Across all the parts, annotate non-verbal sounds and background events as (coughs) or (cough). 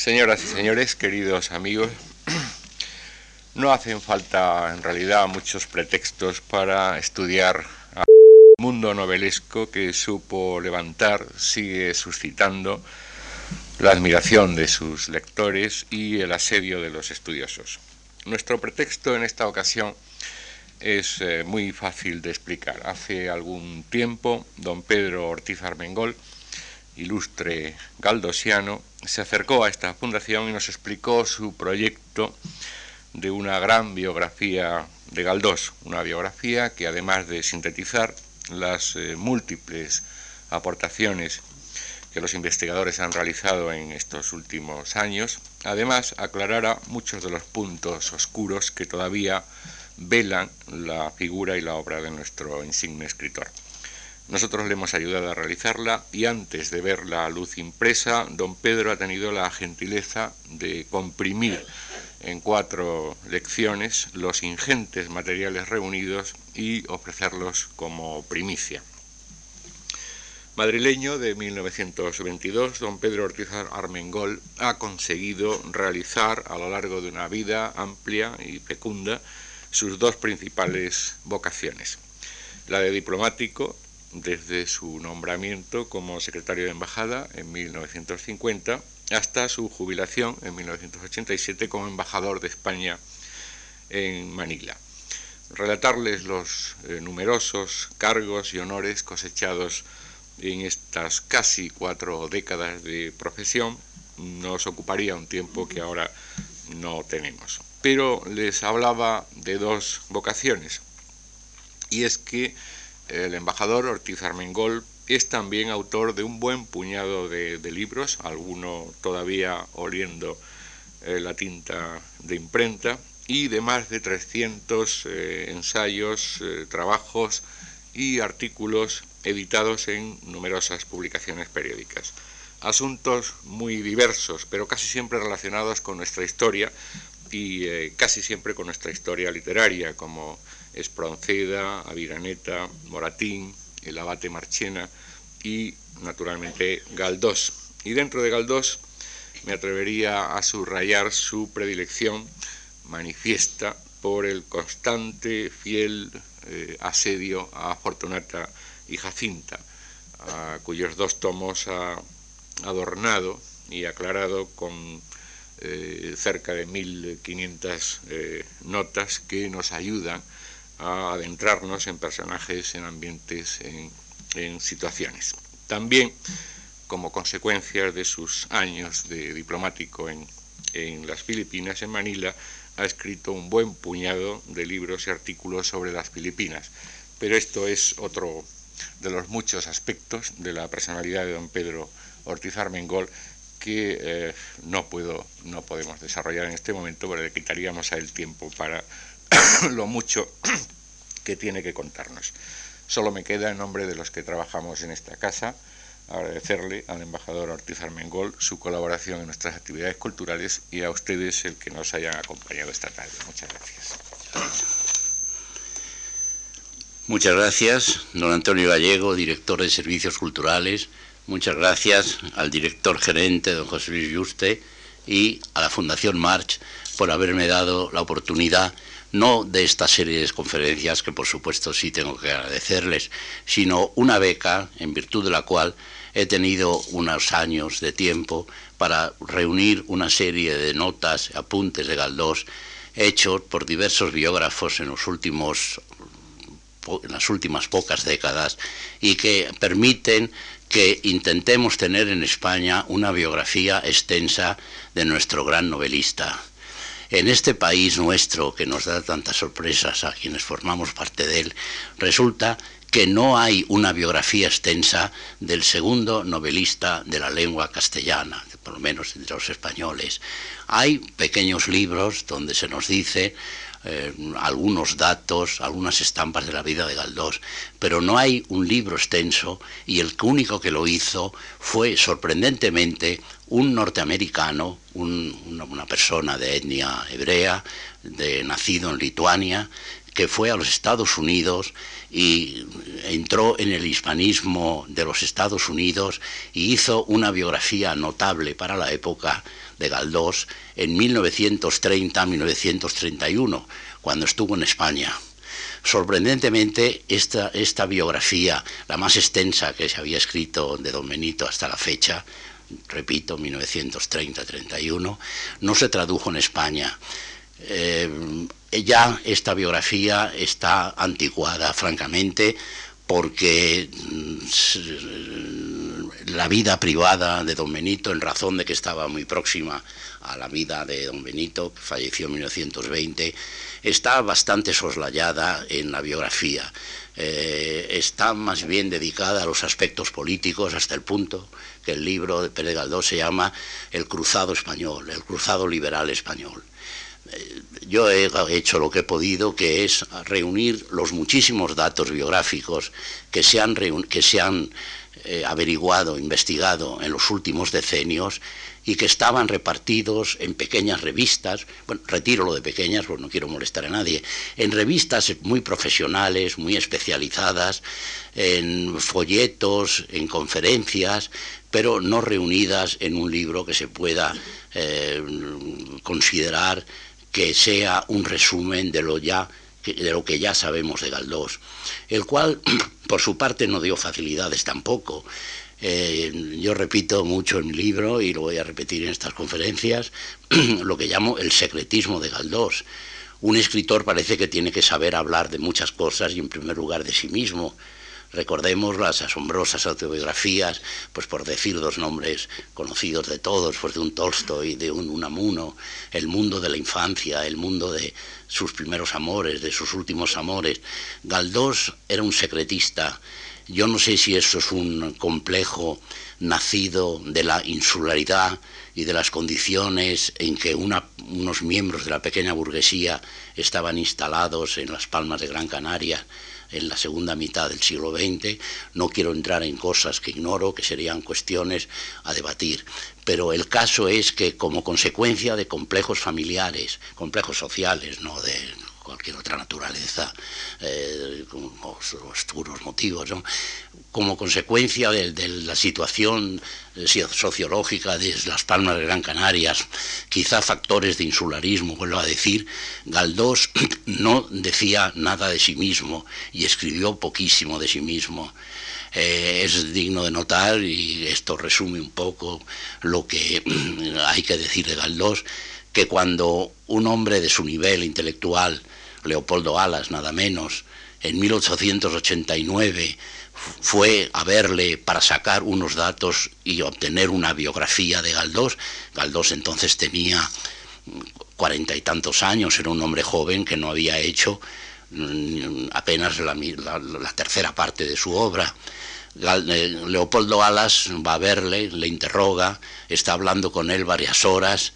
Señoras y señores, queridos amigos, (clears throat) no hacen falta en realidad muchos pretextos para estudiar al mundo novelesco que supo levantar, sigue suscitando la admiración de sus lectores y el asedio de los estudiosos. Nuestro pretexto en esta ocasión es eh, muy fácil de explicar. Hace algún tiempo, don Pedro Ortiz Armengol, ilustre galdosiano, se acercó a esta fundación y nos explicó su proyecto de una gran biografía de Galdós, una biografía que además de sintetizar las eh, múltiples aportaciones que los investigadores han realizado en estos últimos años, además aclarará muchos de los puntos oscuros que todavía velan la figura y la obra de nuestro insigne escritor. Nosotros le hemos ayudado a realizarla y antes de ver la luz impresa, don Pedro ha tenido la gentileza de comprimir en cuatro lecciones los ingentes materiales reunidos y ofrecerlos como primicia. Madrileño de 1922, don Pedro Ortiz Armengol ha conseguido realizar a lo largo de una vida amplia y fecunda sus dos principales vocaciones, la de diplomático, desde su nombramiento como secretario de embajada en 1950 hasta su jubilación en 1987 como embajador de España en Manila. Relatarles los eh, numerosos cargos y honores cosechados en estas casi cuatro décadas de profesión nos ocuparía un tiempo que ahora no tenemos pero les hablaba de dos vocaciones. Y es que el embajador Ortiz Armengol es también autor de un buen puñado de, libros, alguno todavía oliendo eh, la tinta de imprenta, y de más de 300 eh, ensayos, eh, trabajos y artículos editados en numerosas publicaciones periódicas. Asuntos muy diversos, pero casi siempre relacionados con nuestra historia, y casi siempre con nuestra historia literaria, como Espronceda, Aviraneta, Moratín, el abate Marchena y naturalmente Galdós. Y dentro de Galdós me atrevería a subrayar su predilección manifiesta por el constante, fiel eh, asedio a Fortunata y Jacinta, a cuyos dos tomos ha adornado y aclarado con eh, cerca de 1.500 eh, notas que nos ayudan a adentrarnos en personajes, en ambientes, en, situaciones. También, como consecuencia de sus años de diplomático en, las Filipinas, en Manila, ha escrito un buen puñado de libros y artículos sobre las Filipinas. Pero esto es otro de los muchos aspectos de la personalidad de don Pedro Ortiz Armengol que eh, no, puedo, no podemos desarrollar en este momento, porque le quitaríamos a él tiempo para (coughs) lo mucho (coughs) que tiene que contarnos. Solo me queda, en nombre de los que trabajamos en esta casa, agradecerle al embajador Ortiz Armengol su colaboración en nuestras actividades culturales y a ustedes el que nos hayan acompañado esta tarde. Muchas gracias. Muchas gracias, don Antonio Gallego, director de Servicios Culturales Muchas gracias al director gerente, don José Luis Yuste, y a la Fundación March por haberme dado la oportunidad no de esta serie de conferencias, que por supuesto sí tengo que agradecerles, sino una beca en virtud de la cual he tenido unos años de tiempo para reunir una serie de notas, apuntes de Galdós, hechos por diversos biógrafos en los últimos en las últimas pocas décadas y que permiten que intentemos tener en España una biografía extensa de nuestro gran novelista. En este país nuestro, que nos da tantas sorpresas a quienes formamos parte de él, resulta que no hay una biografía extensa del segundo novelista de la lengua castellana, por lo menos entre los españoles. Hay pequeños libros donde se nos dice eh, algunos datos, algunas estampas de la vida de Galdós, pero no hay un libro extenso y el único que lo hizo fue sorprendentemente un norteamericano, una, persona de etnia hebrea, de, nacido en Lituania, que fue a los Estados Unidos y entró en el hispanismo de los Estados Unidos y hizo una biografía notable para la época de Galdós en 1930-1931, cuando estuvo en España. Sorprendentemente, esta, biografía, la más extensa que se había escrito de Don Benito hasta la fecha, repito, 1930-31, no se tradujo en España. Eh, ya esta biografía está anticuada, francamente, porque mm, la vida privada de don Benito, en razón de que estaba muy próxima a la vida de don Benito, que falleció en 1920, está bastante soslayada en la biografía. Eh, está más bien dedicada a los aspectos políticos hasta el punto que el libro de Pérez Galdós se llama El cruzado español, el cruzado liberal español. Yo he hecho lo que he podido, que es reunir los muchísimos datos biográficos que se han, que se han eh, averiguado, investigado en los últimos decenios y que estaban repartidos en pequeñas revistas, bueno, retiro lo de pequeñas porque no quiero molestar a nadie, en revistas muy profesionales, muy especializadas, en folletos, en conferencias, pero no reunidas en un libro que se pueda eh, considerar que sea un resumen de lo ya de lo que ya sabemos de Galdós, el cual (clears throat) por su parte no dio facilidades tampoco. Eh, yo repito mucho en mi libro y lo voy a repetir en estas conferencias, (clears throat) lo que llamo el secretismo de Galdós. Un escritor parece que tiene que saber hablar de muchas cosas y en primer lugar de sí mismo. Recordemos las asombrosas autobiografías, pues por decir dos nombres conocidos de todos, pues de un Tolstoy, de un Unamuno, el mundo de la infancia, el mundo de sus primeros amores, de sus últimos amores. Galdós era un secretista. Yo no sé si eso es un complejo nacido de la insularidad y de las condiciones en que unos miembros de la pequeña burguesía estaban instalados en las palmas de Gran Canaria en la segunda mitad del siglo XX. No quiero entrar en cosas que ignoro, que serían cuestiones a debatir. Pero el caso es que como consecuencia de complejos familiares, complejos sociales, no de cualquier otra naturaleza, eh, oscuros motivos, como consecuencia de, la situación eh, sociológica de las Palmas de Gran Canarias, quizá factores de insularismo, vuelvo a decir, Galdós (clears throat) no decía nada de sí mismo y escribió poquísimo de sí mismo. Eh, es digno de notar, y esto resume un poco lo que (clears throat) hay que decir de Galdós, que cuando un hombre de su nivel intelectual, Leopoldo Alas nada menos, en 1889 fue a verle para sacar unos datos y obtener una biografía de Galdós. Galdós entonces tenía cuarenta y tantos años, era un hombre joven que no había hecho mm, apenas la, tercera parte de su obra. Eh, Leopoldo Alas va a verle, le interroga, está hablando con él varias horas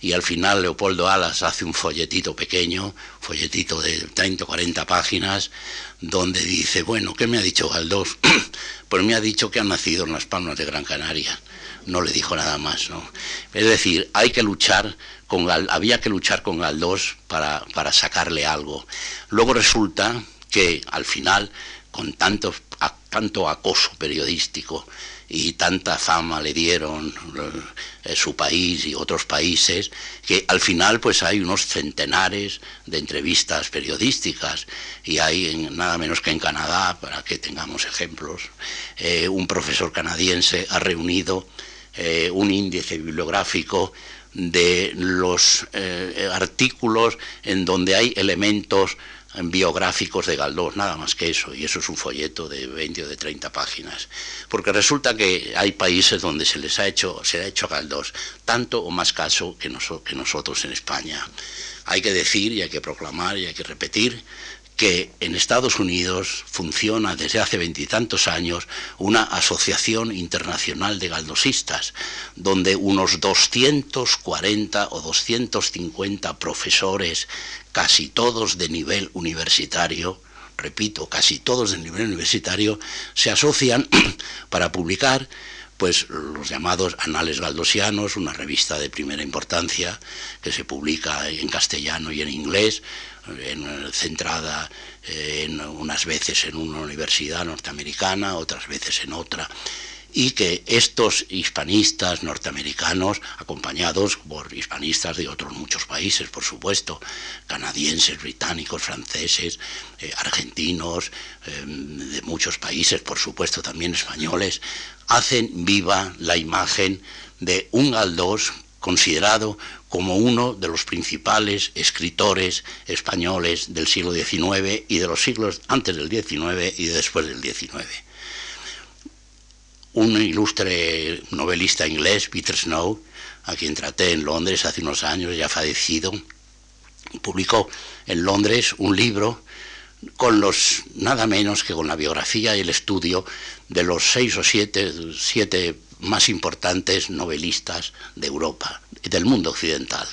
y al final Leopoldo Alas hace un folletito pequeño, folletito de 30 o 40 páginas, donde dice, bueno, ¿qué me ha dicho Galdós? (clears throat) pues me ha dicho que ha nacido en las Palmas de Gran Canaria. No le dijo nada más, ¿no? Es decir, hay que luchar con había que luchar con Galdós para, para sacarle algo. Luego resulta que al final, con tanto, tanto acoso periodístico, y tanta fama le dieron eh, su país y otros países que al final pues hay unos centenares de entrevistas periodísticas y hay en, nada menos que en Canadá para que tengamos ejemplos eh, un profesor canadiense ha reunido eh, un índice bibliográfico de los artículos en donde hay elementos biográficos de Galdós, nada más que eso, y eso es un folleto de 20 o de 30 páginas. Porque resulta que hay países donde se les ha hecho, se ha hecho a Galdós tanto o más caso que, que nosotros en España. Hay que decir y hay que proclamar y hay que repetir que en Estados Unidos funciona desde hace veintitantos años una asociación internacional de galdosistas, donde unos 240 o 250 profesores, casi todos de nivel universitario, repito, casi todos de nivel universitario, se asocian (clears throat) para publicar pues los llamados Anales Galdosianos, una revista de primera importancia que se publica en castellano y en inglés, centrada en unas veces en una universidad norteamericana, otras veces en otra. y que estos hispanistas norteamericanos, acompañados por hispanistas de otros muchos países, por supuesto, canadienses, británicos, franceses, eh, argentinos, em, de muchos países, por supuesto también españoles, hacen viva la imagen de un Galdós considerado como uno de los principales escritores españoles del siglo XIX y de los siglos antes del XIX y después del XIX un ilustre novelista inglés, Peter Snow, a quien traté en Londres hace unos años, ya fallecido, publicó en Londres un libro con los nada menos que con la biografía y el estudio de los seis o siete, siete más importantes novelistas de Europa y del mundo occidental.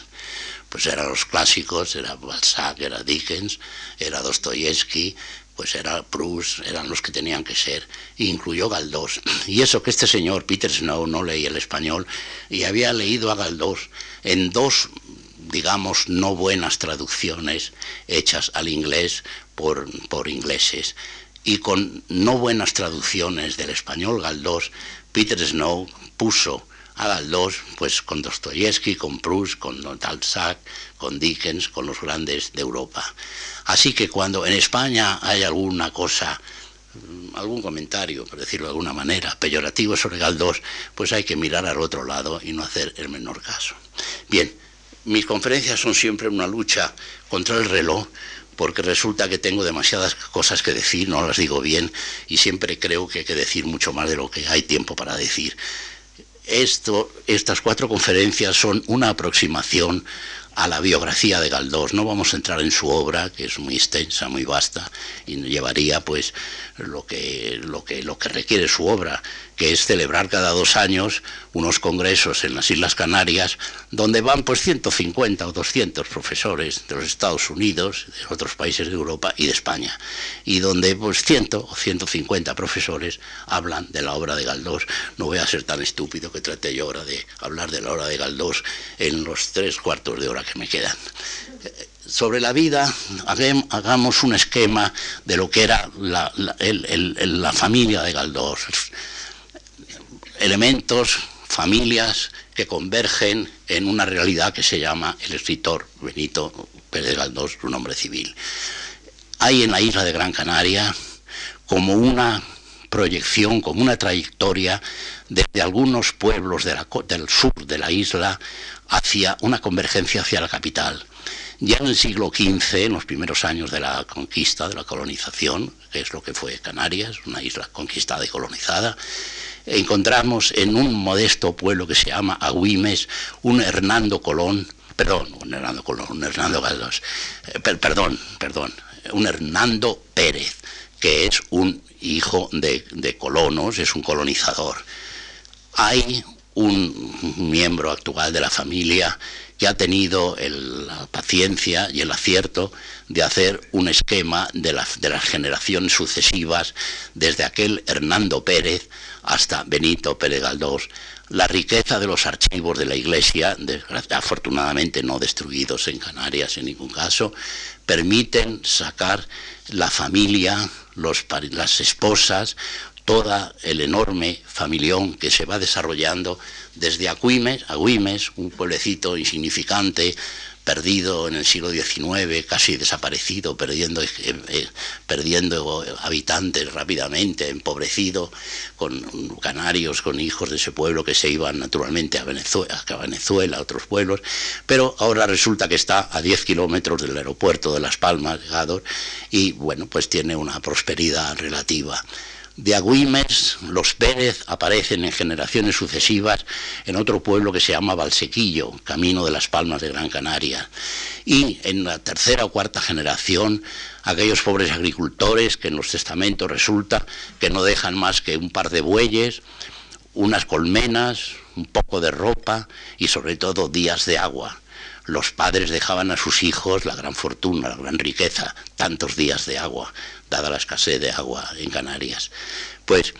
Pues eran los clásicos, era Balzac, era Dickens, era Dostoyevsky, pues era Proust, eran los que tenían que ser, incluyó Galdós. Y eso que este señor, Peter Snow, no leía el español y había leído a Galdós en dos, digamos, no buenas traducciones hechas al inglés por, por ingleses. Y con no buenas traducciones del español Galdós, Peter Snow puso a Galdós pues con Dostoyevsky, con Proust, con Balzac, con Dickens, con los grandes de Europa. Así que cuando en España hay alguna cosa, mm, algún comentario, por decirlo de alguna manera, peyorativo sobre Galdós, pues hay que mirar al otro lado y no hacer el menor caso. Bien, mis conferencias son siempre una lucha contra el reloj, porque resulta que tengo demasiadas cosas que decir, no las digo bien, y siempre creo que hay que decir mucho más de lo que hay tiempo para decir. Esto, estas cuatro conferencias son una aproximación a la biografía de Galdós. No vamos a entrar en su obra, que es muy extensa, muy vasta, y llevaría pues lo que, lo que, lo que requiere su obra, que es celebrar cada dos años unos congresos en las Islas Canarias, donde van pues 150 o 200 profesores de los Estados Unidos, de otros países de Europa y de España, y donde pues 100 o 150 profesores hablan de la obra de Galdós. No voy a ser tan estúpido que trate yo ahora de hablar de la obra de Galdós en los tres cuartos de hora que me quedan sobre la vida, hagamos un esquema de lo que era la, familia de Galdós. Elementos, familias que convergen en una realidad que se llama el escritor Benito Pérez Galdós, su nombre civil. Hay en la isla de Gran Canaria como una proyección, como una trayectoria desde algunos pueblos del sur de la isla hacia una convergencia hacia la capital ya en el siglo XV, en los primeros años de la conquista, de la colonización, que es lo que fue Canarias, una isla conquistada y colonizada, encontramos en un modesto pueblo que se llama Agüimes un Hernando Colón, perdón, un Hernando Colón, un Hernando Galdós, eh, perdón, perdón, un Hernando Pérez, que es un hijo de, de colonos, es un colonizador. Hay un miembro actual de la familia que ha tenido la paciencia y el acierto de hacer un esquema de, las generaciones sucesivas, desde aquel Hernando Pérez hasta Benito Pérez Galdós, la riqueza de los archivos de la Iglesia, afortunadamente no destruidos en Canarias en ningún caso, permiten sacar la familia, las esposas, toda el enorme familión que se va desarrollando desde Agüimes, Agüimes, un pueblecito insignificante, perdido en el siglo XIX, casi desaparecido, perdiendo, eh, eh, perdiendo habitantes rápidamente, empobrecido, con canarios, con hijos de ese pueblo que se iban naturalmente a Venezuela, a Venezuela, a otros pueblos, pero ahora resulta que está a 10 kilómetros del aeropuerto de Las Palmas, Gador, y bueno, pues tiene una prosperidad relativa. De Agüimes, los Pérez aparecen en generaciones sucesivas en otro pueblo que se llama Valsequillo, camino de las Palmas de Gran Canaria. Y en la tercera o cuarta generación, aquellos pobres agricultores que en los testamentos resulta que no dejan más que un par de bueyes, unas colmenas, un poco de ropa y sobre todo días de agua los padres dejaban a sus hijos la gran fortuna, la gran riqueza, tantos días de agua, dada la escasez de agua en Canarias. Pues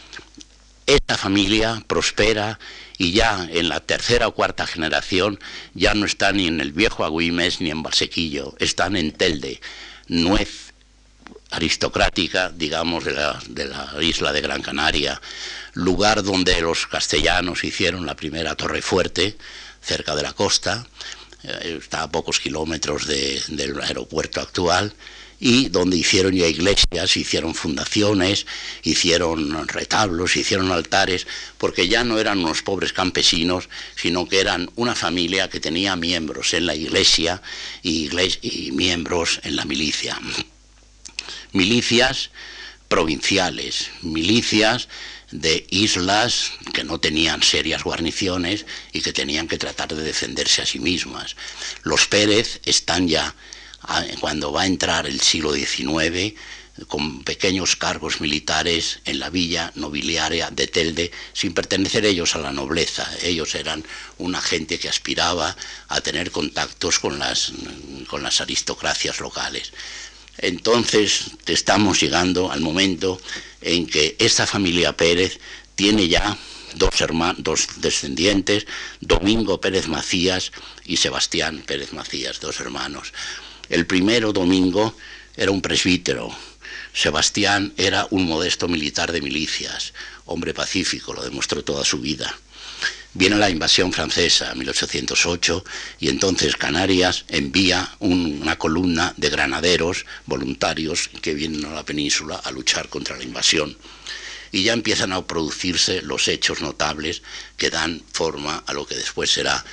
esta familia prospera y ya en la tercera o cuarta generación ya no están ni en el viejo Agüimes ni en Balsequillo, están en Telde, Nuez, aristocrática, digamos, de la, de la isla de Gran Canaria, lugar donde los castellanos hicieron la primera torre fuerte cerca de la costa, eh, está a pocos kilómetros del aeropuerto actual, y donde hicieron ya iglesias, hicieron fundaciones, hicieron retablos, hicieron altares, porque ya no eran unos pobres campesinos, sino que eran una familia que tenía miembros en la iglesia y, y miembros en la milicia. Milicias provinciales, milicias de islas que no tenían serias guarniciones y que tenían que tratar de defenderse a sí mismas. Los Pérez están ya, cuando va a entrar el siglo XIX, con pequeños cargos militares en la villa nobiliaria de Telde, sin pertenecer ellos a la nobleza. Ellos eran una gente que aspiraba a tener contactos con las, con las aristocracias locales. Entonces estamos llegando al momento en que esta familia Pérez tiene ya dos, hermanos, dos descendientes, Domingo Pérez Macías y Sebastián Pérez Macías, dos hermanos. El primero, Domingo, era un presbítero. Sebastián era un modesto militar de milicias, hombre pacífico, lo demostró toda su vida. Viene la invasión francesa en 1808 y entonces Canarias envía una columna de granaderos voluntarios que vienen a la península a luchar contra la invasión. Y ya empiezan a producirse los hechos notables que dan forma a lo que después será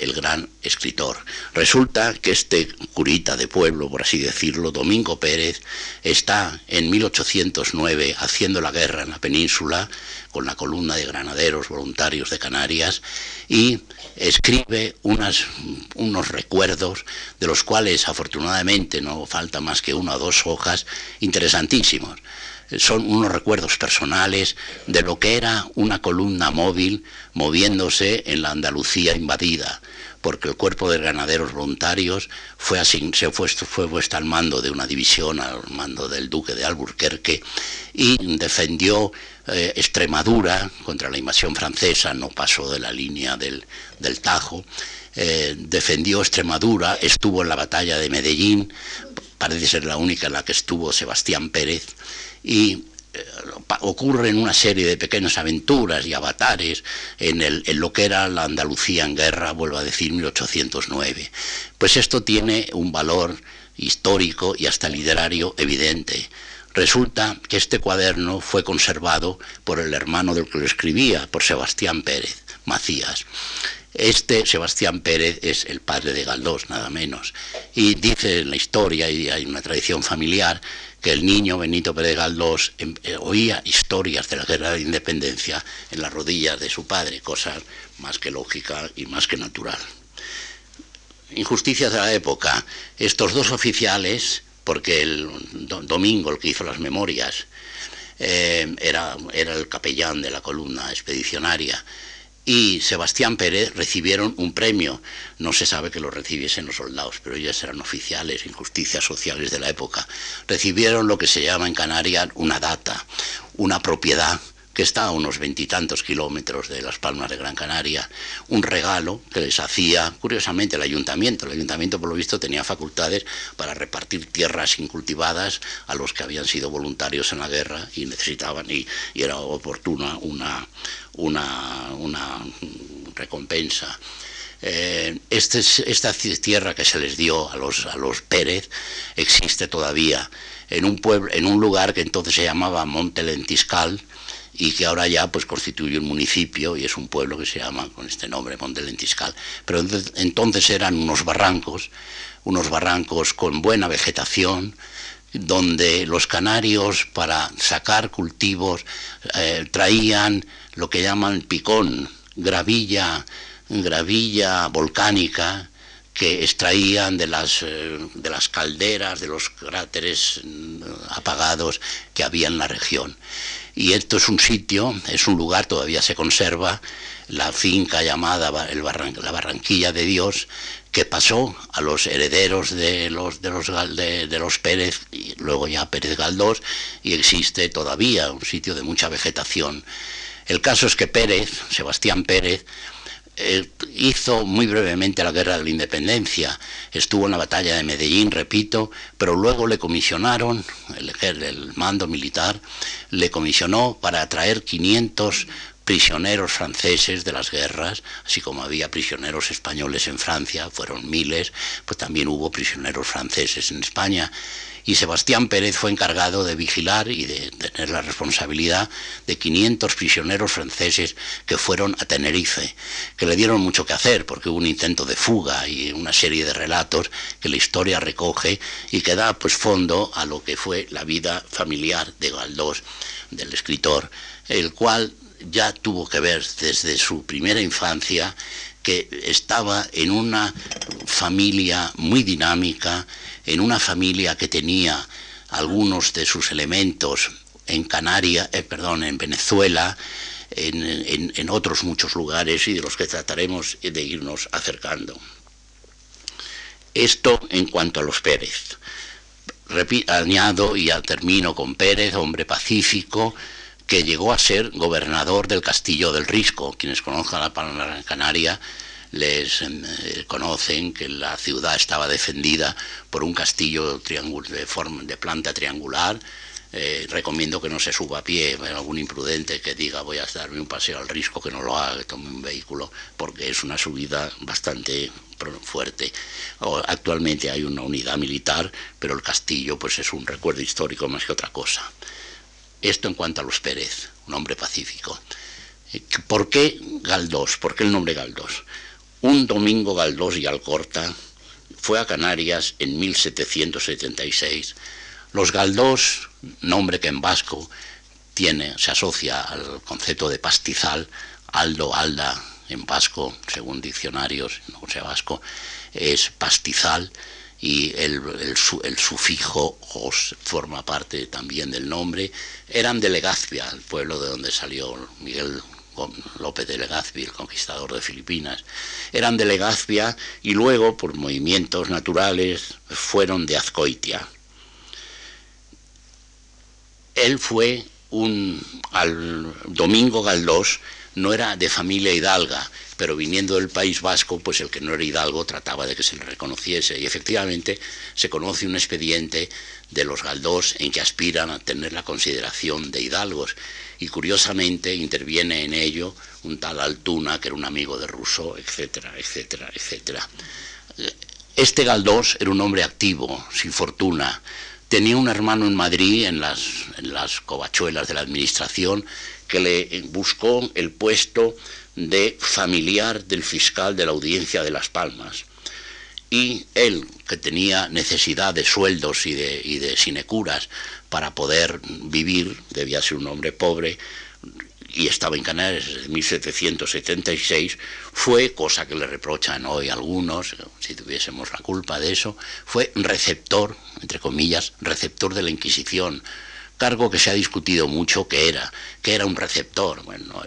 el gran escritor. Resulta que este curita de pueblo, por así decirlo, Domingo Pérez, está en 1809 haciendo la guerra en la península con la columna de granaderos voluntarios de Canarias y escribe unos recuerdos de los cuales afortunadamente no falta más que una o dos hojas interesantísimos son unos recuerdos personales de lo que era una columna móvil moviéndose en la Andalucía invadida, porque el cuerpo de ganaderos voluntarios fue, así, se fue, fue puesto al mando de una división, al mando del duque de Alburquerque, y defendió eh, Extremadura contra la invasión francesa, no pasó de la línea del, Tajo, eh, defendió Extremadura, estuvo en la batalla de Medellín, parece ser la única en la que estuvo Sebastián Pérez, y eh, ocurren una serie de pequeñas aventuras y avatares en, el, lo que era la Andalucía en guerra, vuelvo a decir, 1809. Pues esto tiene un valor histórico y hasta literario evidente. Resulta que este cuaderno fue conservado por el hermano del que lo escribía, por Sebastián Pérez Macías. Este Sebastián Pérez es el padre de Galdós, nada menos. Y dice en la historia, y hay una tradición familiar, que el niño Benito Pérez Galdós em, eh, oía historias de la guerra de independencia en las rodillas de su padre, cosa más que lógica y más que natural. Injusticias de la época. Estos dos oficiales, porque el Domingo, el que hizo las memorias, eh, era, era el capellán de la columna expedicionaria, y Sebastián Pérez recibieron un premio. No se sabe que lo recibiesen los soldados, pero ellos eran oficiales, injusticias sociales de la época. Recibieron lo que se llama en Canarias una data, una propiedad que está a unos veintitantos kilómetros de las Palmas de Gran Canaria, un regalo que les hacía, curiosamente, el ayuntamiento. El ayuntamiento, por lo visto, tenía facultades para repartir tierras incultivadas a los que habían sido voluntarios en la guerra y necesitaban, y, era oportuna una, una, una recompensa. Eh, este, esta tierra que se les dio a los, a los Pérez existe todavía en un, en un lugar que entonces se llamaba Monte Lentiscal, y que ahora ya pues constituye un municipio y es un pueblo que se llama con este nombre Montelentiscal. Pero entonces eran unos barrancos, unos barrancos con buena vegetación, donde los canarios para sacar cultivos eh, traían lo que llaman picón, gravilla, gravilla volcánica, que extraían de las, eh, de las calderas, de los cráteres mm, apagados que había en la región. Y esto es un sitio, es un lugar, todavía se conserva, la finca llamada la Barranquilla de Dios, que pasó a los herederos de los, de los, de, los Pérez, luego ya Pérez Galdós, y existe todavía un sitio de mucha vegetación. El caso es que Pérez, Sebastián Pérez, eh, hizo muy brevemente la guerra de la independencia, estuvo en la batalla de Medellín, repito, pero luego le comisionaron, el, el mando militar le comisionó para traer 500 prisioneros franceses de las guerras, así como había prisioneros españoles en Francia, fueron miles, pues también hubo prisioneros franceses en España y Sebastián Pérez fue encargado de vigilar y de tener la responsabilidad de 500 prisioneros franceses que fueron a Tenerife, que le dieron mucho que hacer porque hubo un intento de fuga y una serie de relatos que la historia recoge y que da pues fondo a lo que fue la vida familiar de Galdós, del escritor, el cual ya tuvo que ver desde su primera infancia que estaba en una familia muy dinámica, en una familia que tenía algunos de sus elementos en Canarias, eh, perdón, en Venezuela, en, otros muchos lugares y de los que trataremos de irnos acercando. Esto en cuanto a los Pérez. añado y termino con Pérez, hombre pacífico, que llegó a ser gobernador del Castillo del Risco. Quienes conozcan la Palma Canaria les em, eh, conocen que la ciudad estaba defendida por un castillo de, forma, de planta triangular. Eh, recomiendo que no se suba a pie, algún imprudente que diga voy a darme un paseo al risco, que no lo haga, que tome un vehículo, porque es una subida bastante fuerte. actualmente hay una unidad militar, pero el castillo pues es un recuerdo histórico más que otra cosa. Esto en cuanto a los Pérez, un hombre pacífico. ¿Por qué Galdós? ¿Por qué el nombre Galdós? Un domingo Galdós y Alcorta fue a Canarias en 1776. Los Galdós, nombre que en vasco tiene, se asocia al concepto de pastizal, aldo, alda, en vasco, según diccionarios, no sé vasco, es pastizal y el, sufijo os forma parte también del nombre. Eran de Legazpia, el pueblo de donde salió Miguel López de Legazpi, el conquistador de Filipinas. Eran de Legazpia y luego, por movimientos naturales, fueron de Azcoitia. Él fue un, al Domingo Galdós, no era de familia hidalga, pero viniendo del País Vasco, pues el que no era hidalgo trataba de que se le reconociese. Y efectivamente se conoce un expediente de los Galdós en que aspiran a tener la consideración de hidalgos. Y curiosamente interviene en ello un tal Altuna, que era un amigo de Rousseau, etcétera, etcétera, etcétera. Este Galdós era un hombre activo, sin fortuna. Tenía un hermano en Madrid, en las, en las covachuelas de la administración, que le buscó el puesto de familiar del fiscal de la audiencia de Las Palmas. Y él, que tenía necesidad de sueldos y de, y de sinecuras para poder vivir, debía ser un hombre pobre, y estaba en Canarias desde 1776, fue, cosa que le reprochan hoy algunos, si tuviésemos la culpa de eso, fue receptor, entre comillas, receptor de la Inquisición, cargo que se ha discutido mucho que era, que era un receptor. Bueno,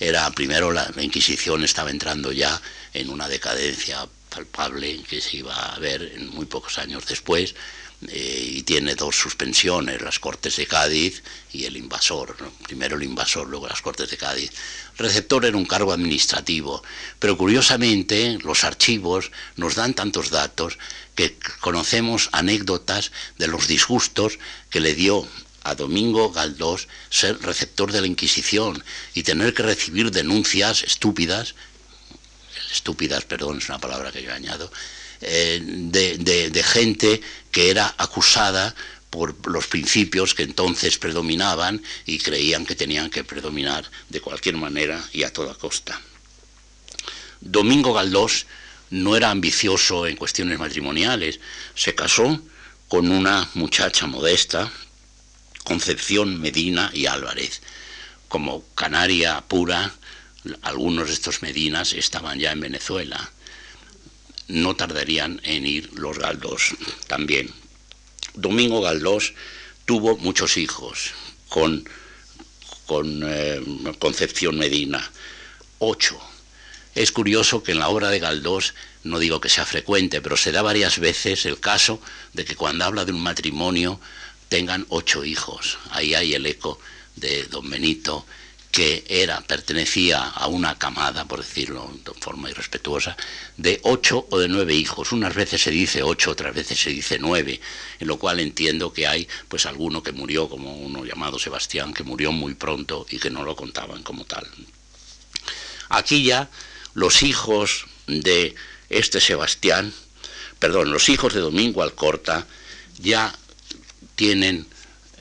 era primero la, Inquisición estaba entrando ya en una decadencia palpable que se iba a ver en muy pocos años después. Eh, y tiene dos suspensiones, las Cortes de Cádiz y el invasor, primero el invasor, luego las Cortes de Cádiz. Receptor era un cargo administrativo, pero curiosamente los archivos nos dan tantos datos que conocemos anécdotas de los disgustos que le dio a Domingo Galdós ser receptor de la Inquisición y tener que recibir denuncias estúpidas, estúpidas, perdón, es una palabra que yo añado, eh, de, gente que era acusada por los principios que entonces predominaban y creían que tenían que predominar de cualquier manera y a toda costa. Domingo Galdós no era ambicioso en cuestiones matrimoniales, se casó con una muchacha modesta, Concepción, Medina y Álvarez. Como canaria pura, algunos de estos Medinas estaban ya en Venezuela. No tardarían en ir los Galdós también. Domingo Galdós tuvo muchos hijos con, con eh, Concepción Medina, ocho. Es curioso que en la obra de Galdós, no digo que sea frecuente, pero se da varias veces el caso de que cuando habla de un matrimonio tengan ocho hijos. Ahí hay el eco de don Benito, que era, pertenecía a una camada, por decirlo de forma irrespetuosa, de ocho o de nueve hijos. Unas veces se dice ocho, otras veces se dice nueve, en lo cual entiendo que hay pues alguno que murió, como uno llamado Sebastián, que murió muy pronto y que no lo contaban como tal. Aquí ya los hijos de este Sebastián, perdón, los hijos de Domingo Alcorta ya tienen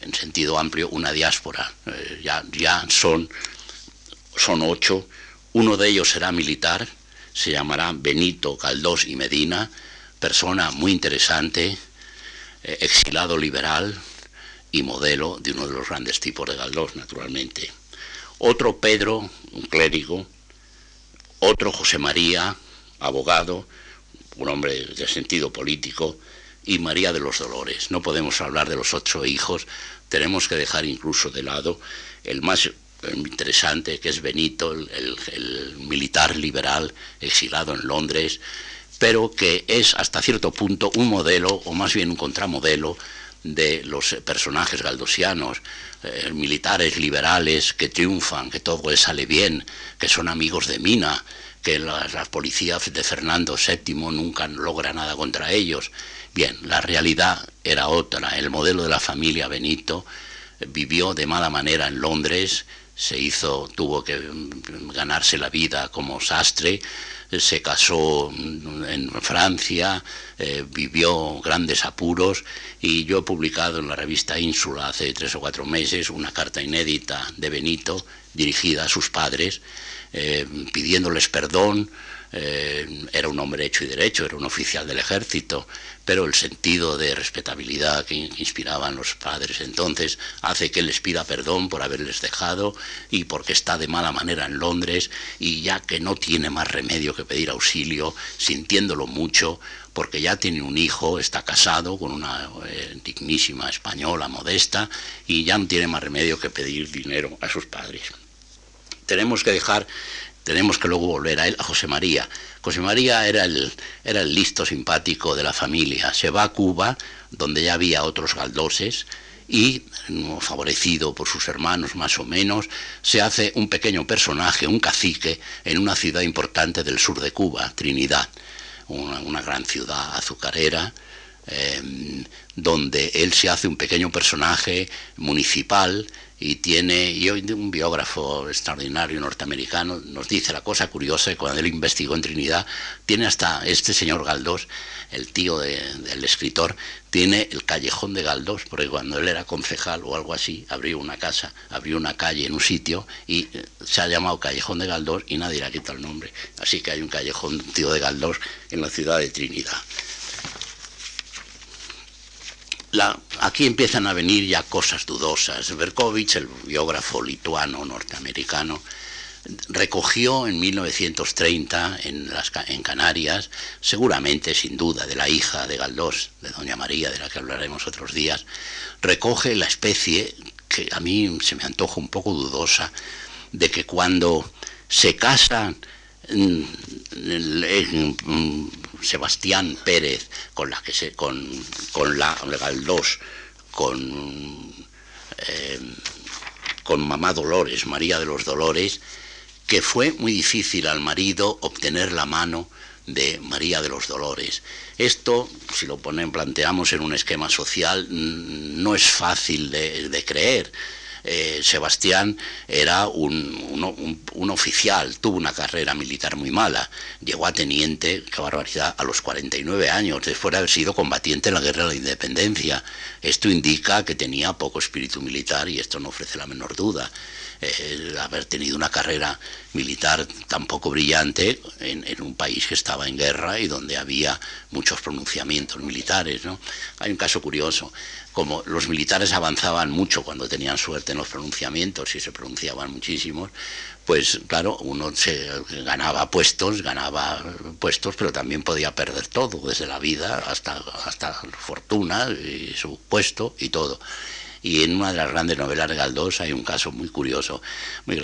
en sentido amplio una diáspora. Eh, ya, ya son, son ocho. Uno de ellos será militar, se llamará Benito Caldós y Medina, persona muy interesante, eh, exilado liberal y modelo de uno de los grandes tipos de Galdós, naturalmente. Otro Pedro, un clérigo, otro José María, abogado, un hombre de sentido político, y María de los Dolores. No podemos hablar de los ocho hijos, tenemos que dejar incluso de lado el más interesante, que es Benito, el, militar liberal exilado en Londres, pero que es hasta cierto punto un modelo, o más bien un contramodelo, de los personajes galdosianos, eh, militares liberales que triunfan, que todo sale bien, que son amigos de Mina, que las policías de Fernando VII nunca logra nada contra ellos, Bien, la realidad era otra. El modelo de la familia Benito vivió de mala manera en Londres, se hizo, tuvo que ganarse la vida como sastre, se casó en Francia, eh, vivió grandes apuros y yo he publicado en la revista Ínsula hace tres o cuatro meses una carta inédita de Benito dirigida a sus padres, eh, pidiéndoles perdón eh, era un hombre hecho y derecho, era un oficial del ejército, pero el sentido de respetabilidad que inspiraban los padres entonces hace que les pida perdón por haberles dejado y porque está de mala manera en Londres y ya que no tiene más remedio que pedir auxilio, sintiéndolo mucho, porque ya tiene un hijo, está casado con una eh, dignísima española modesta y ya no tiene más remedio que pedir dinero a sus padres. Tenemos que dejar tenemos que luego volver a él, a José María. José María era el, era el listo simpático de la familia. Se va a Cuba, donde ya había otros galdoses, y, favorecido por sus hermanos más o menos, se hace un pequeño personaje, un cacique, en una ciudad importante del sur de Cuba, Trinidad, una, gran ciudad azucarera, em, donde él se hace un pequeño personaje municipal y tiene, y hoy un biógrafo extraordinario norteamericano nos dice la cosa curiosa cuando él investigó en Trinidad, tiene hasta este señor Galdós, el tío del escritor, tiene el callejón de Galdós, porque cuando él era concejal o algo así, abrió una casa, abrió una calle en un sitio y eh, se ha llamado callejón de Galdós y nadie le ha quitado el nombre. Así que hay un callejón tío de Galdós en la ciudad de Trinidad aquí empiezan a venir ya cosas dudosas. Berkovich, el biógrafo lituano norteamericano, recogió en 1930 en, en Canarias, seguramente sin duda de la hija de Galdós, de Doña María, de la que hablaremos otros días, recoge la especie que a mí se me antoja un poco dudosa, de que cuando se casan Sebastián Pérez, con la que se, con, con la Galdós, con, eh, con mamá Dolores, María de los Dolores, que fue muy difícil al marido obtener la mano de María de los Dolores. Esto, si lo ponen, planteamos en un esquema social, no es fácil de creer. Eh, Sebastián era un, oficial, tuvo una carrera militar muy mala, llegó a teniente, qué barbaridad, a los 49 años, después de haber sido combatiente en la guerra de la independencia. Esto indica que tenía poco espíritu militar y esto no ofrece la menor duda. Eh, haber tenido una carrera militar tan poco brillante en, en, un país que estaba en guerra y donde había muchos pronunciamientos militares. ¿no? Hay un caso curioso como los militares avanzaban mucho cuando tenían suerte en los pronunciamientos y se pronunciaban muchísimos, pues claro, uno se ganaba puestos, ganaba puestos, pero también podía perder todo, desde la vida hasta, hasta fortuna y su puesto y todo. Y en una de las grandes novelas de Galdós hay un caso muy curioso, muy,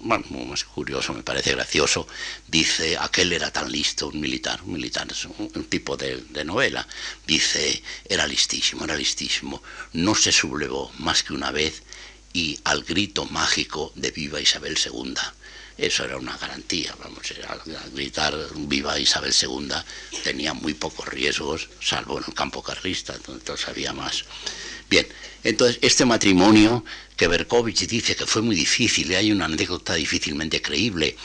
bueno, más curioso, me parece gracioso. Dice, aquel era tan listo, un militar, un militar, un, tipo de, de, novela. Dice, era listísimo, era listísimo. No se sublevó más que una vez y al grito mágico de Viva Isabel II. Eso era una garantía, vamos, al gritar Viva Isabel II tenía muy pocos riesgos, salvo en el campo carrista, donde había más. Bien, entonces este matrimonio que Berkovich dice que fue muy difícil, y hay una anécdota difícilmente creíble,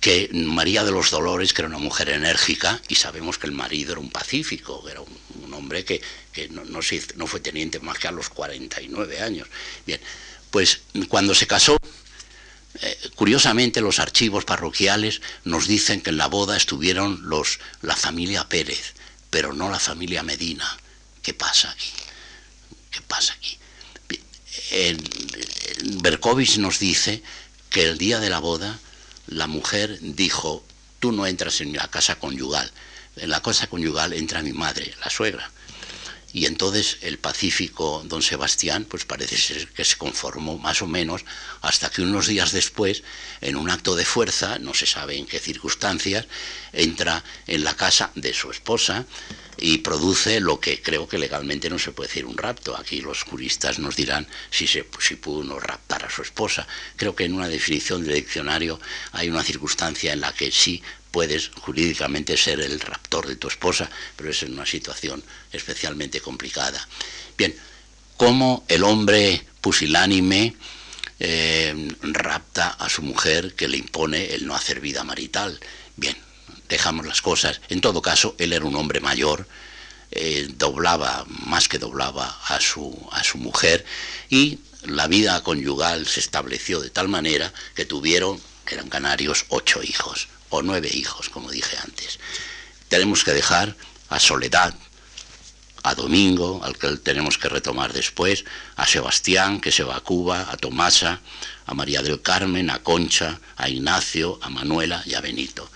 que María de los Dolores, que era una mujer enérgica, y sabemos que el marido era un pacífico, era un, hombre que, no, no, fue teniente más que a los 49 años. Bien, pues cuando se casó, eh, curiosamente los archivos parroquiales nos dicen que en la boda estuvieron los, la familia Pérez, pero no la familia Medina. ¿Qué pasa aquí? ¿Qué pasa aquí? Berkovich nos dice que el día de la boda la mujer dijo, tú no entras en la casa conyugal, en la casa conyugal entra mi madre, la suegra. Y entonces el pacífico don Sebastián, pues parece ser que se conformó más o menos, hasta que unos días después, en un acto de fuerza, no se sabe en qué circunstancias, entra en la casa de su esposa y produce lo que creo que legalmente no se puede decir un rapto. Aquí los juristas nos dirán si, se, si pudo no raptar a su esposa. Creo que en una definición del diccionario hay una circunstancia en la que sí puedes jurídicamente ser el raptor de tu esposa, pero es en una situación especialmente complicada. Bien, ¿cómo el hombre pusilánime eh, rapta a su mujer que le impone el no hacer vida marital? Bien, dejamos las cosas. En todo caso, él era un hombre mayor, eh, doblaba, más que doblaba a su, a su mujer, y la vida conyugal se estableció de tal manera que tuvieron, eran canarios, ocho hijos o nueve hijos, como dije antes. Tenemos que dejar a Soledad, a Domingo, al que tenemos que retomar después, a Sebastián, que se va a Cuba, a Tomasa, a María del Carmen, a Concha, a Ignacio, a Manuela y a Benito.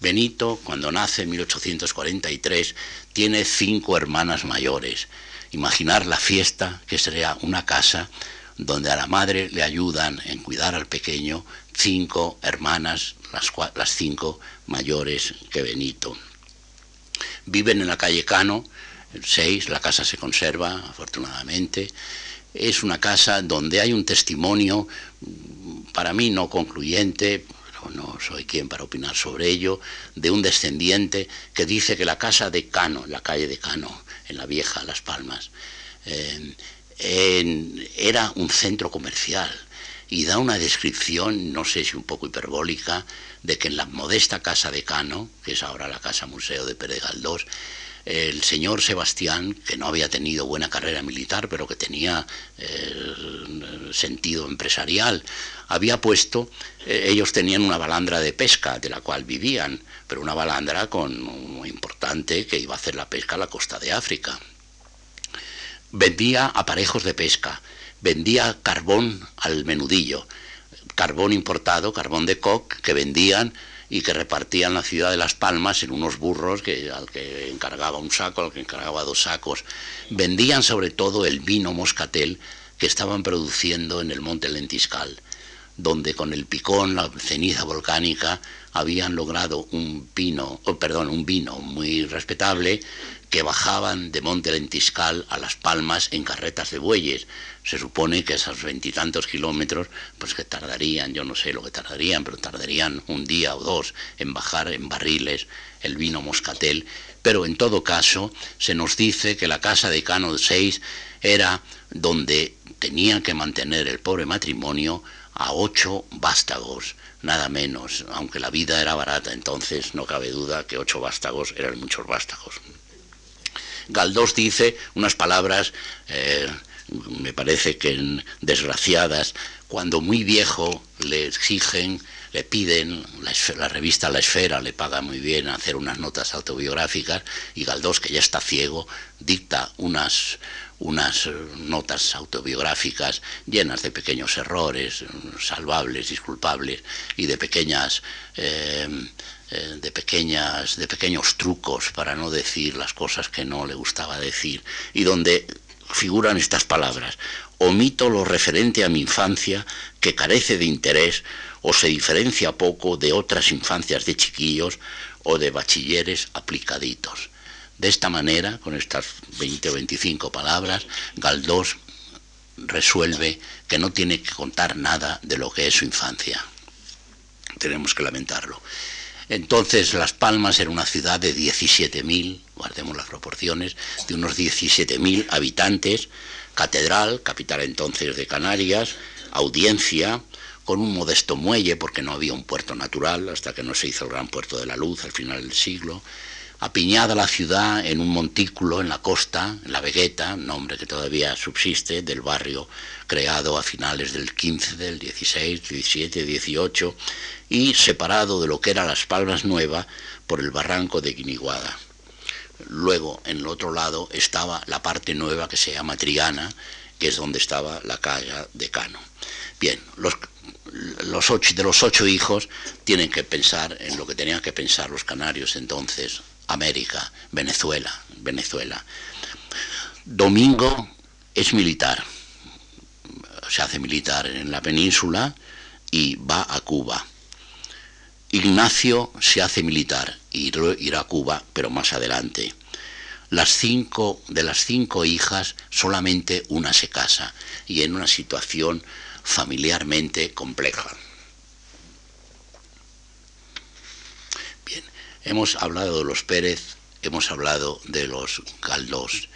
Benito, cuando nace en 1843, tiene cinco hermanas mayores. Imaginar la fiesta, que sería una casa donde a la madre le ayudan en cuidar al pequeño cinco hermanas las, cinco mayores que Benito. Viven en la calle Cano, el 6, la casa se conserva, afortunadamente. Es una casa donde hay un testimonio, para mí no concluyente, no soy quien para opinar sobre ello, de un descendiente que dice que la casa de Cano, la calle de Cano, en la vieja Las Palmas, eh, era un centro comercial y da una descripción, no sé si un poco hiperbólica, de que en la modesta casa de Cano, que es ahora la casa museo de Pérez Galdós, el señor Sebastián, que no había tenido buena carrera militar, pero que tenía eh, sentido empresarial, había puesto, eh, ellos tenían una balandra de pesca de la cual vivían, pero una balandra con muy importante que iba a hacer la pesca a la costa de África. Vendía aparejos de pesca, vendía carbón al menudillo, carbón importado, carbón de coc, que vendían y que repartían la ciudad de Las Palmas en unos burros que, al que encargaba un saco, al que encargaba dos sacos. Vendían sobre todo el vino moscatel que estaban produciendo en el monte Lentiscal, donde con el picón, la ceniza volcánica, habían logrado un vino, oh, perdón, un vino muy respetable que bajaban de Monte Lentiscal a Las Palmas en carretas de bueyes. Se supone que esos veintitantos kilómetros, pues que tardarían, yo no sé lo que tardarían, pero tardarían un día o dos en bajar en barriles el vino moscatel. Pero en todo caso, se nos dice que la casa de Cano 6 era donde tenía que mantener el pobre matrimonio a ocho vástagos, nada menos, aunque la vida era barata entonces, no cabe duda que ocho vástagos eran muchos vástagos. Galdós dice unas palabras, eh, me parece que desgraciadas, cuando muy viejo le exigen, le piden, la, revista La Esfera le paga muy bien hacer unas notas autobiográficas y Galdós, que ya está ciego, dicta unas, unas notas autobiográficas llenas de pequeños errores, salvables, disculpables, y de pequeñas eh, eh, de, pequeñas, de pequeños trucos para no decir las cosas que no le gustaba decir, y donde figuran estas palabras. Omito lo referente a mi infancia que carece de interés o se diferencia poco de otras infancias de chiquillos o de bachilleres aplicaditos. De esta manera, con estas 20 o 25 palabras, Galdós resuelve que no tiene que contar nada de lo que es su infancia. Tenemos que lamentarlo. Entonces Las Palmas era una ciudad de 17.000, guardemos las proporciones, de unos 17.000 habitantes, catedral, capital entonces de Canarias, audiencia, con un modesto muelle porque no había un puerto natural hasta que no se hizo el gran puerto de la luz al final del siglo, apiñada la ciudad en un montículo en la costa, en la Vegueta, nombre que todavía subsiste, del barrio creado a finales del 15, del 16, 17, 18, y separado de lo que era Las Palmas Nueva por el barranco de Guiniguada. Luego, en el otro lado, estaba la parte nueva que se llama Triana, que es donde estaba la calle de Cano. Bien, los, los ocho, de los ocho hijos tienen que pensar en lo que tenían que pensar los canarios entonces, América, Venezuela, Venezuela. Domingo es militar, se hace militar en la península y va a Cuba. Ignacio se hace militar y irá a Cuba, pero más adelante. Las cinco, de las cinco hijas, solamente una se casa y en una situación familiarmente compleja. Bien, hemos hablado de los Pérez, hemos hablado de los Galdós,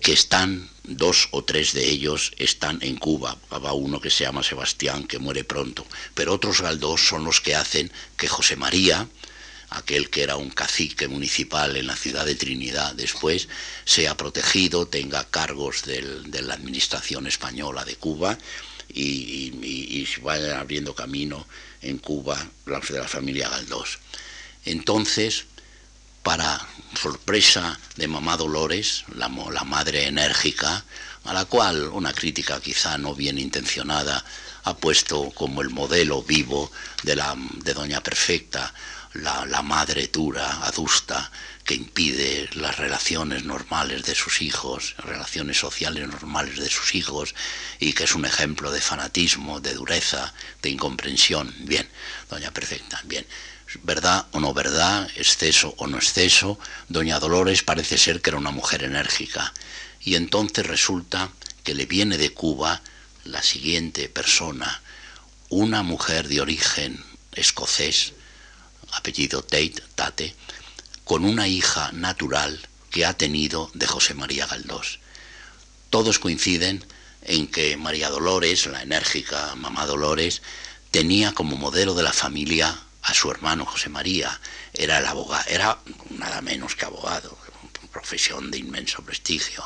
que están, dos o tres de ellos están en Cuba. Va uno que se llama Sebastián, que muere pronto, pero otros Galdós son los que hacen que José María, aquel que era un cacique municipal en la ciudad de Trinidad después, sea protegido, tenga cargos de la administración española de Cuba y, y, vayan abriendo camino en Cuba de la familia Galdós. Entonces, para sorpresa de mamá Dolores, la, la madre enérgica, a la cual una crítica quizá no bien intencionada ha puesto como el modelo vivo de, la, de Doña Perfecta, la, madre dura, adusta, que impide las relaciones normales de sus hijos, relaciones sociales normales de sus hijos, y que es un ejemplo de fanatismo, de dureza, de incomprensión. Bien, doña Perfecta, bien. Verdad o no verdad, exceso o no exceso, doña Dolores parece ser que era una mujer enérgica. Y entonces resulta que le viene de Cuba la siguiente persona, una mujer de origen escocés, apellido Tate, Tate, con una hija natural que ha tenido de José María Galdós. Todos coinciden en que María Dolores, la enérgica mamá Dolores, tenía como modelo de la familia a su hermano José María. Era el abogado, era nada menos que abogado, profesión de inmenso prestigio.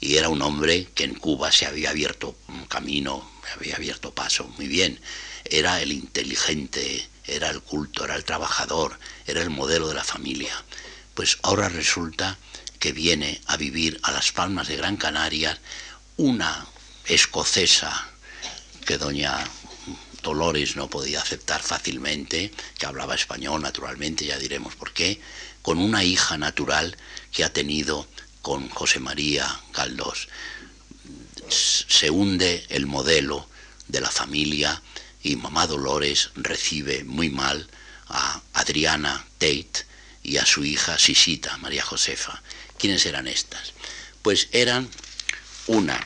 Y era un hombre que en Cuba se había abierto un camino, había abierto paso muy bien. Era el inteligente era el culto, era el trabajador, era el modelo de la familia. Pues ahora resulta que viene a vivir a las Palmas de Gran Canaria una escocesa que doña Dolores no podía aceptar fácilmente, que hablaba español naturalmente, ya diremos por qué, con una hija natural que ha tenido con José María Galdós. Se hunde el modelo de la familia y mamá Dolores recibe muy mal a Adriana Tate y a su hija Sisita, María Josefa. ¿Quiénes eran estas? Pues eran una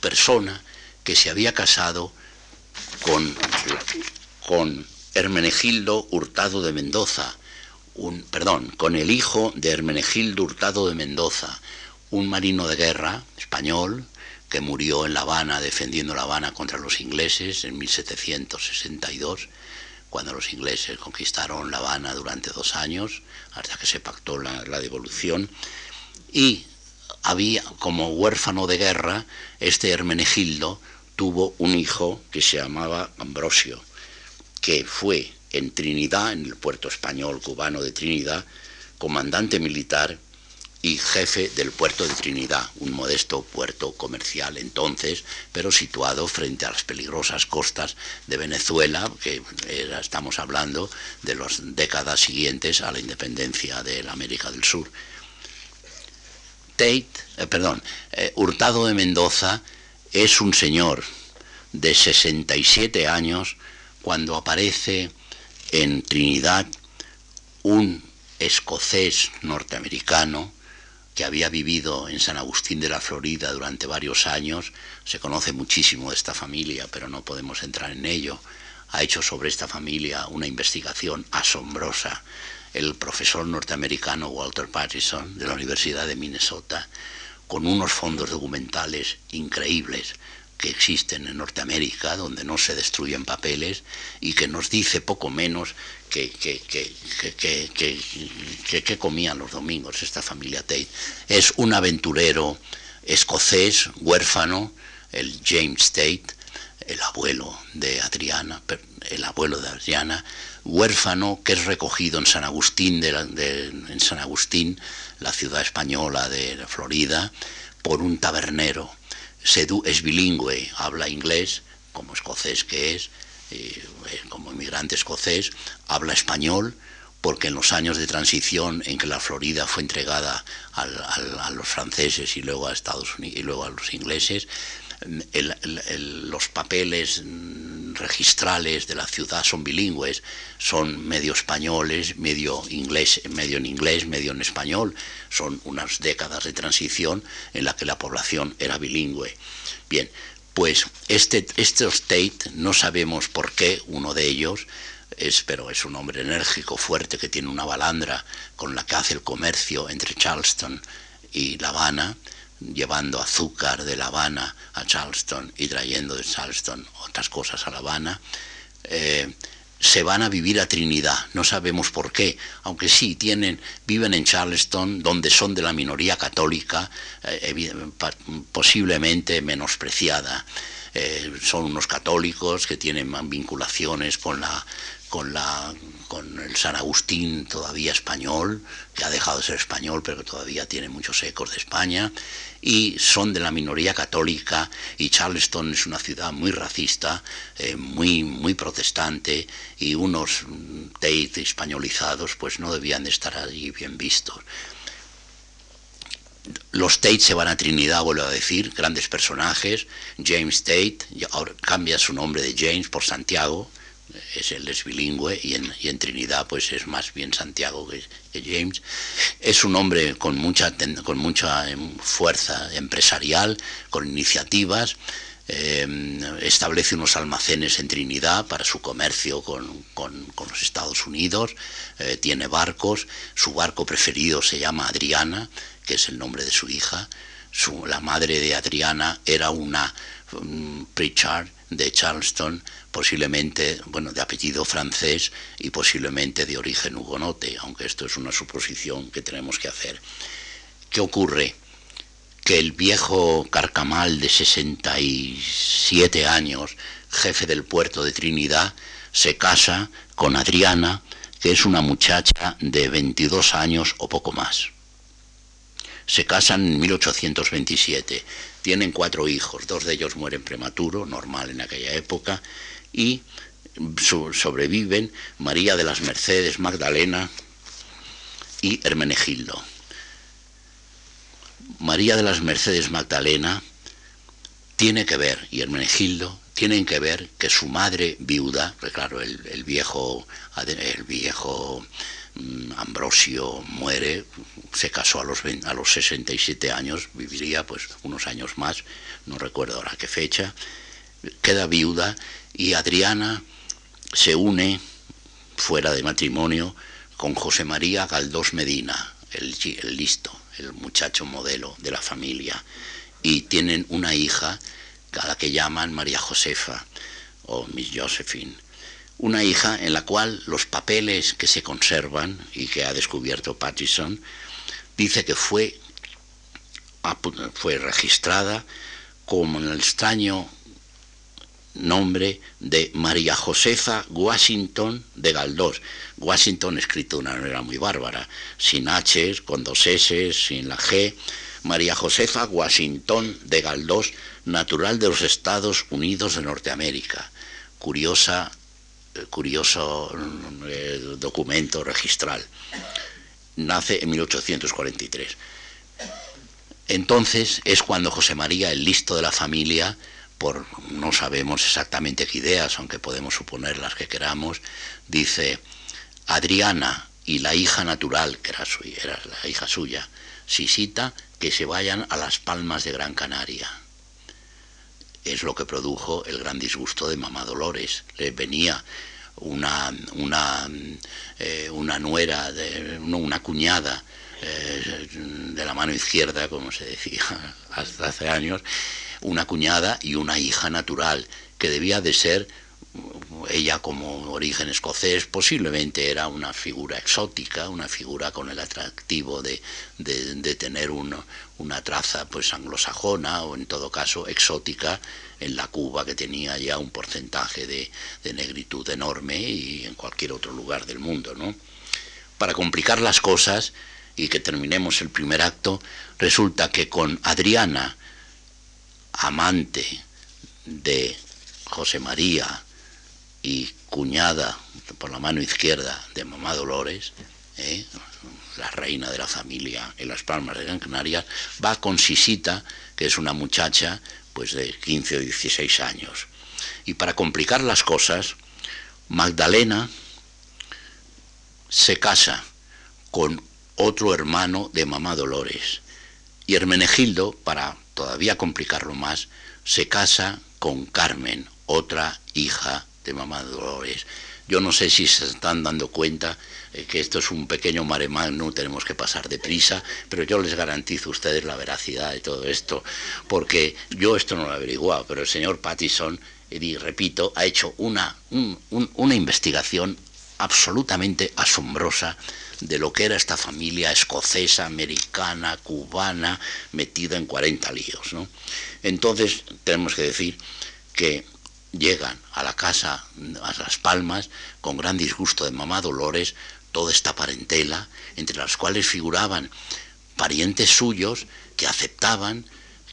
persona que se había casado con, con Hermenegildo Hurtado de Mendoza, un, perdón, con el hijo de Hermenegildo Hurtado de Mendoza, un marino de guerra español que murió en La Habana defendiendo La Habana contra los ingleses en 1762, cuando los ingleses conquistaron La Habana durante dos años, hasta que se pactó la, devolución, y había como huérfano de guerra, este Hermenegildo tuvo un hijo que se llamaba Ambrosio, que fue en Trinidad, en el puerto español cubano de Trinidad, comandante militar y jefe del puerto de Trinidad, un modesto puerto comercial entonces, pero situado frente a las peligrosas costas de Venezuela, que estamos hablando de las décadas siguientes a la independencia de la América del Sur. Tate, eh, perdón, eh, Hurtado de Mendoza es un señor de 67 años cuando aparece en Trinidad un escocés norteamericano que había vivido en San Agustín de la Florida durante varios años, se conoce muchísimo de esta familia, pero no podemos entrar en ello, ha hecho sobre esta familia una investigación asombrosa. El profesor norteamericano Walter Patterson de la Universidad de Minnesota, con unos fondos documentales increíbles, que existen en Norteamérica, donde no se destruyen papeles, y que nos dice poco menos que, que, comían los domingos esta familia Tate. Es un aventurero escocés, huérfano, el James Tate, el abuelo de Adriana, el abuelo de Adriana, huérfano que es recogido en San Agustín, en San Agustín, la ciudad española de Florida, por un tabernero es bilingüe, habla inglés, como escocés que es, eh, como inmigrante escocés, habla español, porque en los años de transición en que la Florida fue entregada a los franceses y luego a Estados Unidos y luego a los ingleses, los papeles registrales de la ciudad son bilingües, son medio españoles, medio inglés, medio en inglés, medio en español. Son unas décadas de transición en la que la población era bilingüe. Bien, pues este, estos no sabemos por qué uno de ellos, es, pero es un hombre enérgico, fuerte, que tiene una balandra con la que hace el comercio entre Charleston y La Habana, llevando azúcar de La Habana a Charleston y trayendo de Charleston otras cosas a La Habana, eh, se van a vivir a Trinidad, no sabemos por qué, aunque sí tienen, viven en Charleston, donde son de la minoría católica, eh, posiblemente menospreciada. Eh, son unos católicos que tienen vinculaciones con la con, la, con el San Agustín todavía español, que ha dejado de ser español, pero que todavía tiene muchos ecos de España, y son de la minoría católica, y Charleston es una ciudad muy racista, eh, muy, muy protestante, y unos Tate españolizados pues no debían de estar allí bien vistos. Los Tate se van a Trinidad, vuelvo a decir, grandes personajes. James Tate, ahora cambia su nombre de James por Santiago, es él es bilingüe y en, Trinidad pues es más bien Santiago que, James. Es un hombre con mucha, con mucha em, fuerza empresarial, con iniciativas. Em, establece unos almacenes en Trinidad para su comercio con, los Estados Unidos, eh, tiene barcos, su barco preferido se llama Adriana, que es el nombre de su hija, su, la madre de Adriana era una um, Pritchard de Charleston, posiblemente, bueno, de apellido francés y posiblemente de origen hugonote, aunque esto es una suposición que tenemos que hacer. ¿Qué ocurre? Que el viejo carcamal de 67 años, jefe del puerto de Trinidad, se casa con Adriana, que es una muchacha de 22 años o poco más. Se casan en 1827, tienen cuatro hijos, dos de ellos mueren prematuro, normal en aquella época, y sobreviven María de las Mercedes Magdalena y Hermenegildo. María de las Mercedes Magdalena tiene que ver, y Hermenegildo tienen que ver que su madre viuda, pues claro, el, viejo, el viejo mm, Ambrosio muere, se casó a los, a los 67 años, viviría pues unos años más, no recuerdo ahora qué fecha, queda viuda y Adriana se une, fuera de matrimonio, con José María Galdós Medina, el, listo, el muchacho modelo de la familia, y tienen una hija a la que llaman María Josefa o Miss Josephine. Una hija en la cual los papeles que se conservan y que ha descubierto Pattison dice que fue, fue registrada como en el extraño nombre de María Josefa Washington de Galdós. Washington escrito de una manera muy bárbara, sin H, con dos S, sin la G. María Josefa Washington de Galdós, natural de los Estados Unidos de Norteamérica. Curiosa, eh, curioso eh, documento registral. Nace en 1843. Entonces es cuando José María, el listo de la familia, por no sabemos exactamente qué ideas, aunque podemos suponer las que queramos, dice, Adriana y la hija natural, que era, era la hija suya, Sisita, que se vayan a las palmas de Gran Canaria. Es lo que produjo el gran disgusto de Mamá Dolores. Le venía una, una, eh, una nuera, de, una cuñada eh, de la mano izquierda, como se decía (laughs) hasta hace años, una cuñada y una hija natural, que debía de ser ella como origen escocés posiblemente era una figura exótica, una figura con el atractivo de, de, tener una traza pues anglosajona o en todo caso exótica en la Cuba que tenía ya un porcentaje de, de negritud enorme y en cualquier otro lugar del mundo. ¿no? Para complicar las cosas y que terminemos el primer acto, resulta que con Adriana, amante de José María, y cuñada por la mano izquierda de mamá Dolores, ¿eh? La reina de la familia en las Palmas de Gran Canaria, va con Sisita, que es una muchacha pues de 15 o 16 años. Y para complicar las cosas, Magdalena se casa con otro hermano de mamá Dolores. Y Hermenegildo, para todavía complicarlo más, se casa con Carmen, otra hija de Mamá Dolores. Yo no sé si se están dando cuenta eh, que esto es un pequeño mare magnum, tenemos que pasar deprisa, pero yo les garantizo a ustedes la veracidad de todo esto, porque yo esto no lo he averiguado, pero el señor Pattison, y repito, ha hecho una, una investigación absolutamente asombrosa de lo que era esta familia escocesa, americana, cubana, metida en 40 líos. ¿no? Entonces, tenemos que decir que llegan a la casa, a Las Palmas, con gran disgusto de mamá Dolores, toda esta parentela, entre las cuales figuraban parientes suyos que aceptaban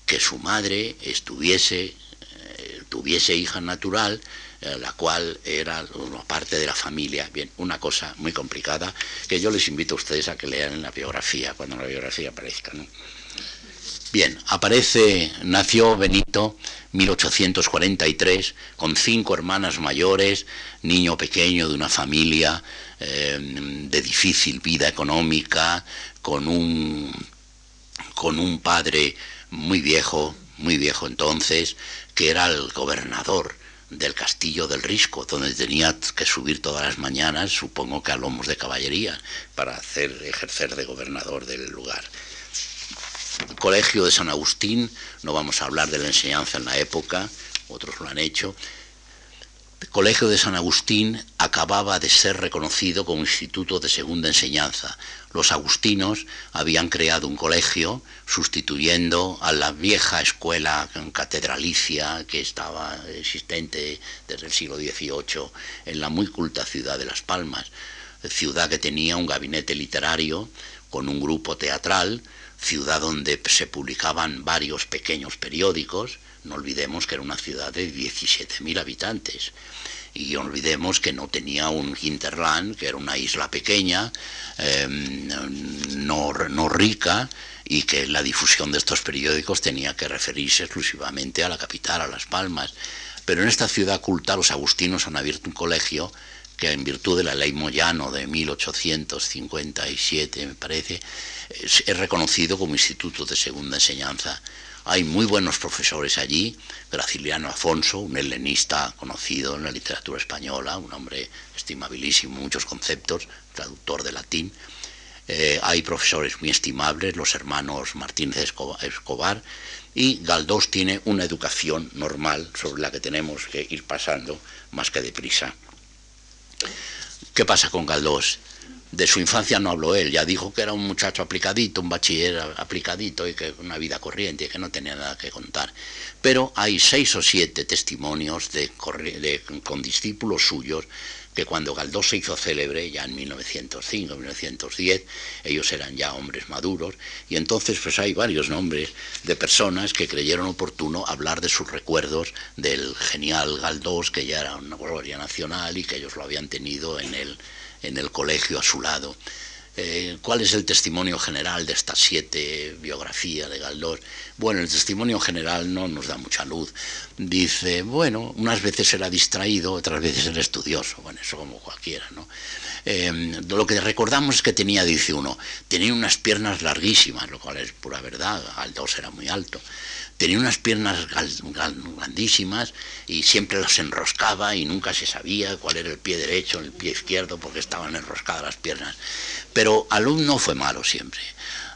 que su madre estuviese, eh, tuviese hija natural, eh, la cual era una parte de la familia. Bien, una cosa muy complicada que yo les invito a ustedes a que lean en la biografía, cuando la biografía aparezca. Bien, aparece, nació Benito 1843 con cinco hermanas mayores, niño pequeño de una familia eh, de difícil vida económica, con un, con un padre muy viejo, muy viejo entonces, que era el gobernador del castillo del Risco, donde tenía que subir todas las mañanas, supongo que a lomos de caballería, para hacer ejercer de gobernador del lugar. Colegio de San Agustín, no vamos a hablar de la enseñanza en la época, otros lo han hecho. El Colegio de San Agustín acababa de ser reconocido como instituto de segunda enseñanza. Los agustinos habían creado un colegio sustituyendo a la vieja escuela catedralicia que estaba existente desde el siglo XVIII en la muy culta ciudad de Las Palmas, ciudad que tenía un gabinete literario con un grupo teatral, ciudad donde se publicaban varios pequeños periódicos, no olvidemos que era una ciudad de 17.000 habitantes. Y olvidemos que no tenía un hinterland, que era una isla pequeña, em, no, no rica, y que la difusión de estos periódicos tenía que referirse exclusivamente a la capital, a Las Palmas. Pero en esta ciudad culta los agustinos han abierto un colegio que en virtud de la ley Moyano de 1857, me parece, es, reconocido como instituto de segunda enseñanza. Hay muy buenos profesores allí, Graciliano Afonso, un helenista conocido en la literatura española, un hombre estimabilísimo, muchos conceptos, traductor de latín. Eh, hay profesores muy estimables, los hermanos Martínez Escobar, y Galdós tiene una educación normal sobre la que tenemos que ir pasando más que deprisa. ¿Qué pasa con Galdós? De su infancia no habló él, ya dijo que era un muchacho aplicadito, un bachiller aplicadito y que una vida corriente y que no tenía nada que contar. Pero hay seis o siete testimonios de, con discípulos suyos que cuando Galdós se hizo célebre, ya en 1905, 1910, ellos eran ya hombres maduros, y entonces pues hay varios nombres de personas que creyeron oportuno hablar de sus recuerdos del genial Galdós, que ya era una gloria nacional y que ellos lo habían tenido en el, en el colegio a su lado. Eh, ¿Cuál es el testimonio general de estas siete biografías de Galdós? Bueno, el testimonio general no nos da mucha luz. Dice, bueno, unas veces era distraído, otras veces era estudioso. Bueno, eso como cualquiera, ¿no? Eh, lo que recordamos es que tenía, dice uno, tenía unas piernas larguísimas, lo cual es pura verdad, Galdós era muy alto tenía unas piernas grandísimas y siempre las enroscaba y nunca se sabía cuál era el pie derecho, el pie izquierdo, porque estaban enroscadas las piernas. Pero alumno fue malo siempre.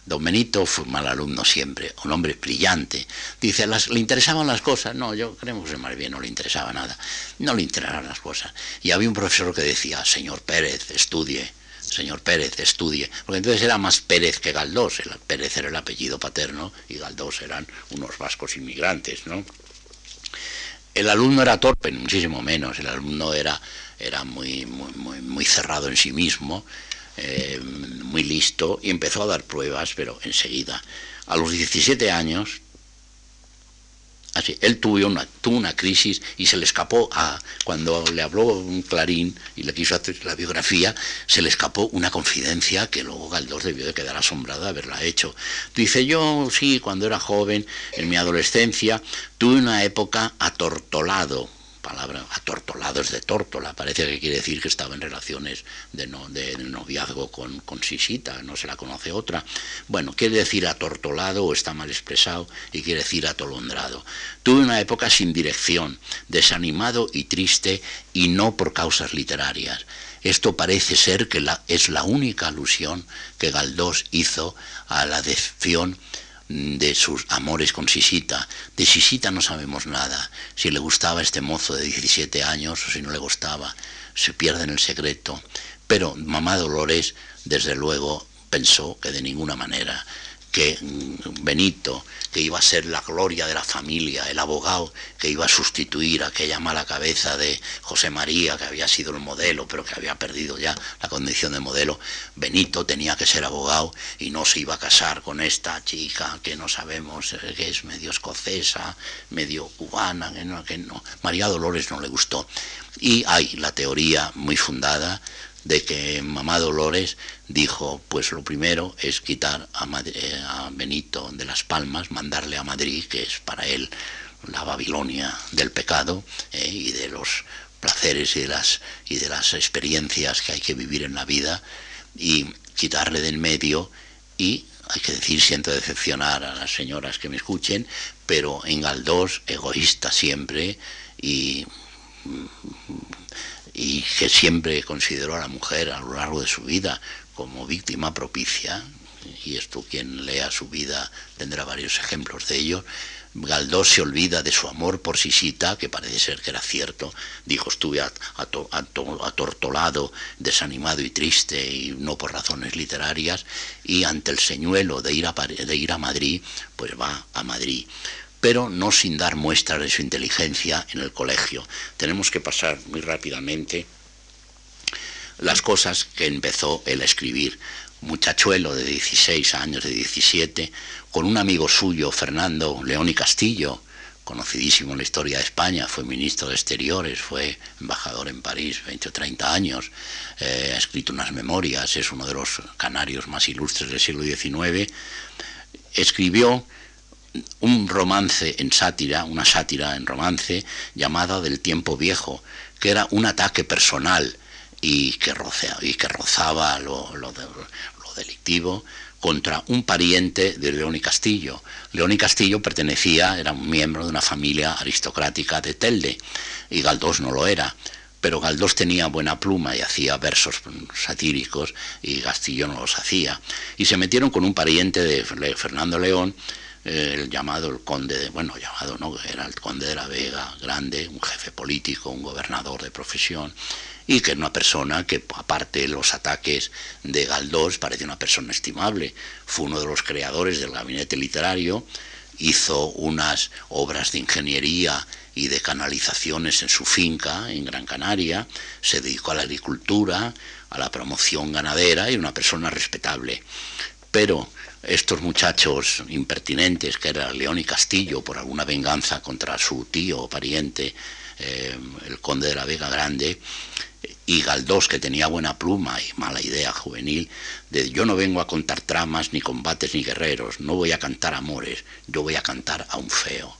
Don Benito fue mal alumno siempre, un hombre brillante. Dice, ¿le interesaban las cosas? No, yo creo que más bien no le interesaba nada. No le interesaban las cosas. Y había un profesor que decía, señor Pérez, estudie señor Pérez, estudie, porque entonces era más Pérez que Galdós, el Pérez era el apellido paterno y Galdós eran unos vascos inmigrantes, ¿no? El alumno era torpe, muchísimo menos, el alumno era, era muy, muy, muy, cerrado en sí mismo, eh, muy listo, y empezó a dar pruebas, pero enseguida. A los 17 años Así, él tuvo una, tuvo una crisis y se le escapó a, cuando le habló un Clarín y le quiso hacer la biografía, se le escapó una confidencia que luego Galdós debió de quedar asombrado de haberla hecho. Dice, yo sí, cuando era joven, en mi adolescencia, tuve una época atortolado palabra atortolados de tórtola, parece que quiere decir que estaba en relaciones de, noviazgo con, con, Sisita, no se la conoce otra. Bueno, quiere decir atortolado o está mal expresado y quiere decir atolondrado. Tuve una época sin dirección, desanimado y triste y no por causas literarias. Esto parece ser que es la única alusión que Galdós hizo a la decepción de sus amores con Sisita. De Sisita no sabemos nada. Si le gustaba este mozo de 17 años o si no le gustaba, se pierde en el secreto. Pero mamá Dolores, desde luego, pensó que de ninguna manera que mm, Benito, que iba a ser la gloria de la familia, el abogado que iba a sustituir aquella mala cabeza de José María, que había sido el modelo, pero que había perdido ya la condición de modelo, Benito tenía que ser abogado y no se iba a casar con esta chica que no sabemos eh, que es medio escocesa, medio cubana, que no, que no. María Dolores no le gustó. Y hay la teoría muy fundada de que mamá Dolores dijo, pues lo primero es quitar eh, a, Benito de las Palmas, mandarle a Madrid, que es para él la Babilonia del pecado eh, y de los placeres y de, las, y de las experiencias que hay que vivir en la vida, y quitarle del medio y hay que decir, siento decepcionar a las señoras que me escuchen, pero en Galdós, egoísta siempre y y que siempre consideró a la mujer a lo largo de su vida como víctima propicia, y esto quien lea su vida tendrá varios ejemplos de ello, Galdós se olvida de su amor por Sisita, que parece ser que era cierto, dijo estuve atortolado, desanimado y triste, y no por razones literarias, y ante el señuelo de ir a, de ir a Madrid, pues va a Madrid pero no sin dar muestras de su inteligencia en el colegio. Tenemos que pasar muy rápidamente las cosas que empezó él a escribir. Muchachuelo de 16 años, de 17, con un amigo suyo, Fernando León y Castillo, conocidísimo en la historia de España, fue ministro de Exteriores, fue embajador en París 20 o 30 años, eh, ha escrito unas memorias, es uno de los canarios más ilustres del siglo XIX, escribió un romance en sátira, una sátira en romance llamada Del tiempo viejo, que era un ataque personal y que, y que rozaba lo, lo, delictivo contra un pariente de León y Castillo. León y Castillo pertenecía, era un miembro de una familia aristocrática de Telde, y Galdós no lo era. Pero Galdós tenía buena pluma y hacía versos satíricos y Castillo no los hacía. Y se metieron con un pariente de Fernando León, el llamado el conde, de, bueno, llamado no, era el conde de la Vega, grande, un jefe político, un gobernador de profesión, y que era una persona que, aparte de los ataques de Galdós, parece una persona estimable. Fue uno de los creadores del gabinete literario, hizo unas obras de ingeniería y de canalizaciones en su finca en Gran Canaria, se dedicó a la agricultura, a la promoción ganadera y una persona respetable pero estos muchachos impertinentes, que era León y Castillo, por alguna venganza contra su tío o pariente, eh, el conde de la Vega Grande, y Galdós, que tenía buena pluma y mala idea juvenil, de yo no vengo a contar tramas, ni combates, ni guerreros, no voy a cantar amores, yo voy a cantar a un feo.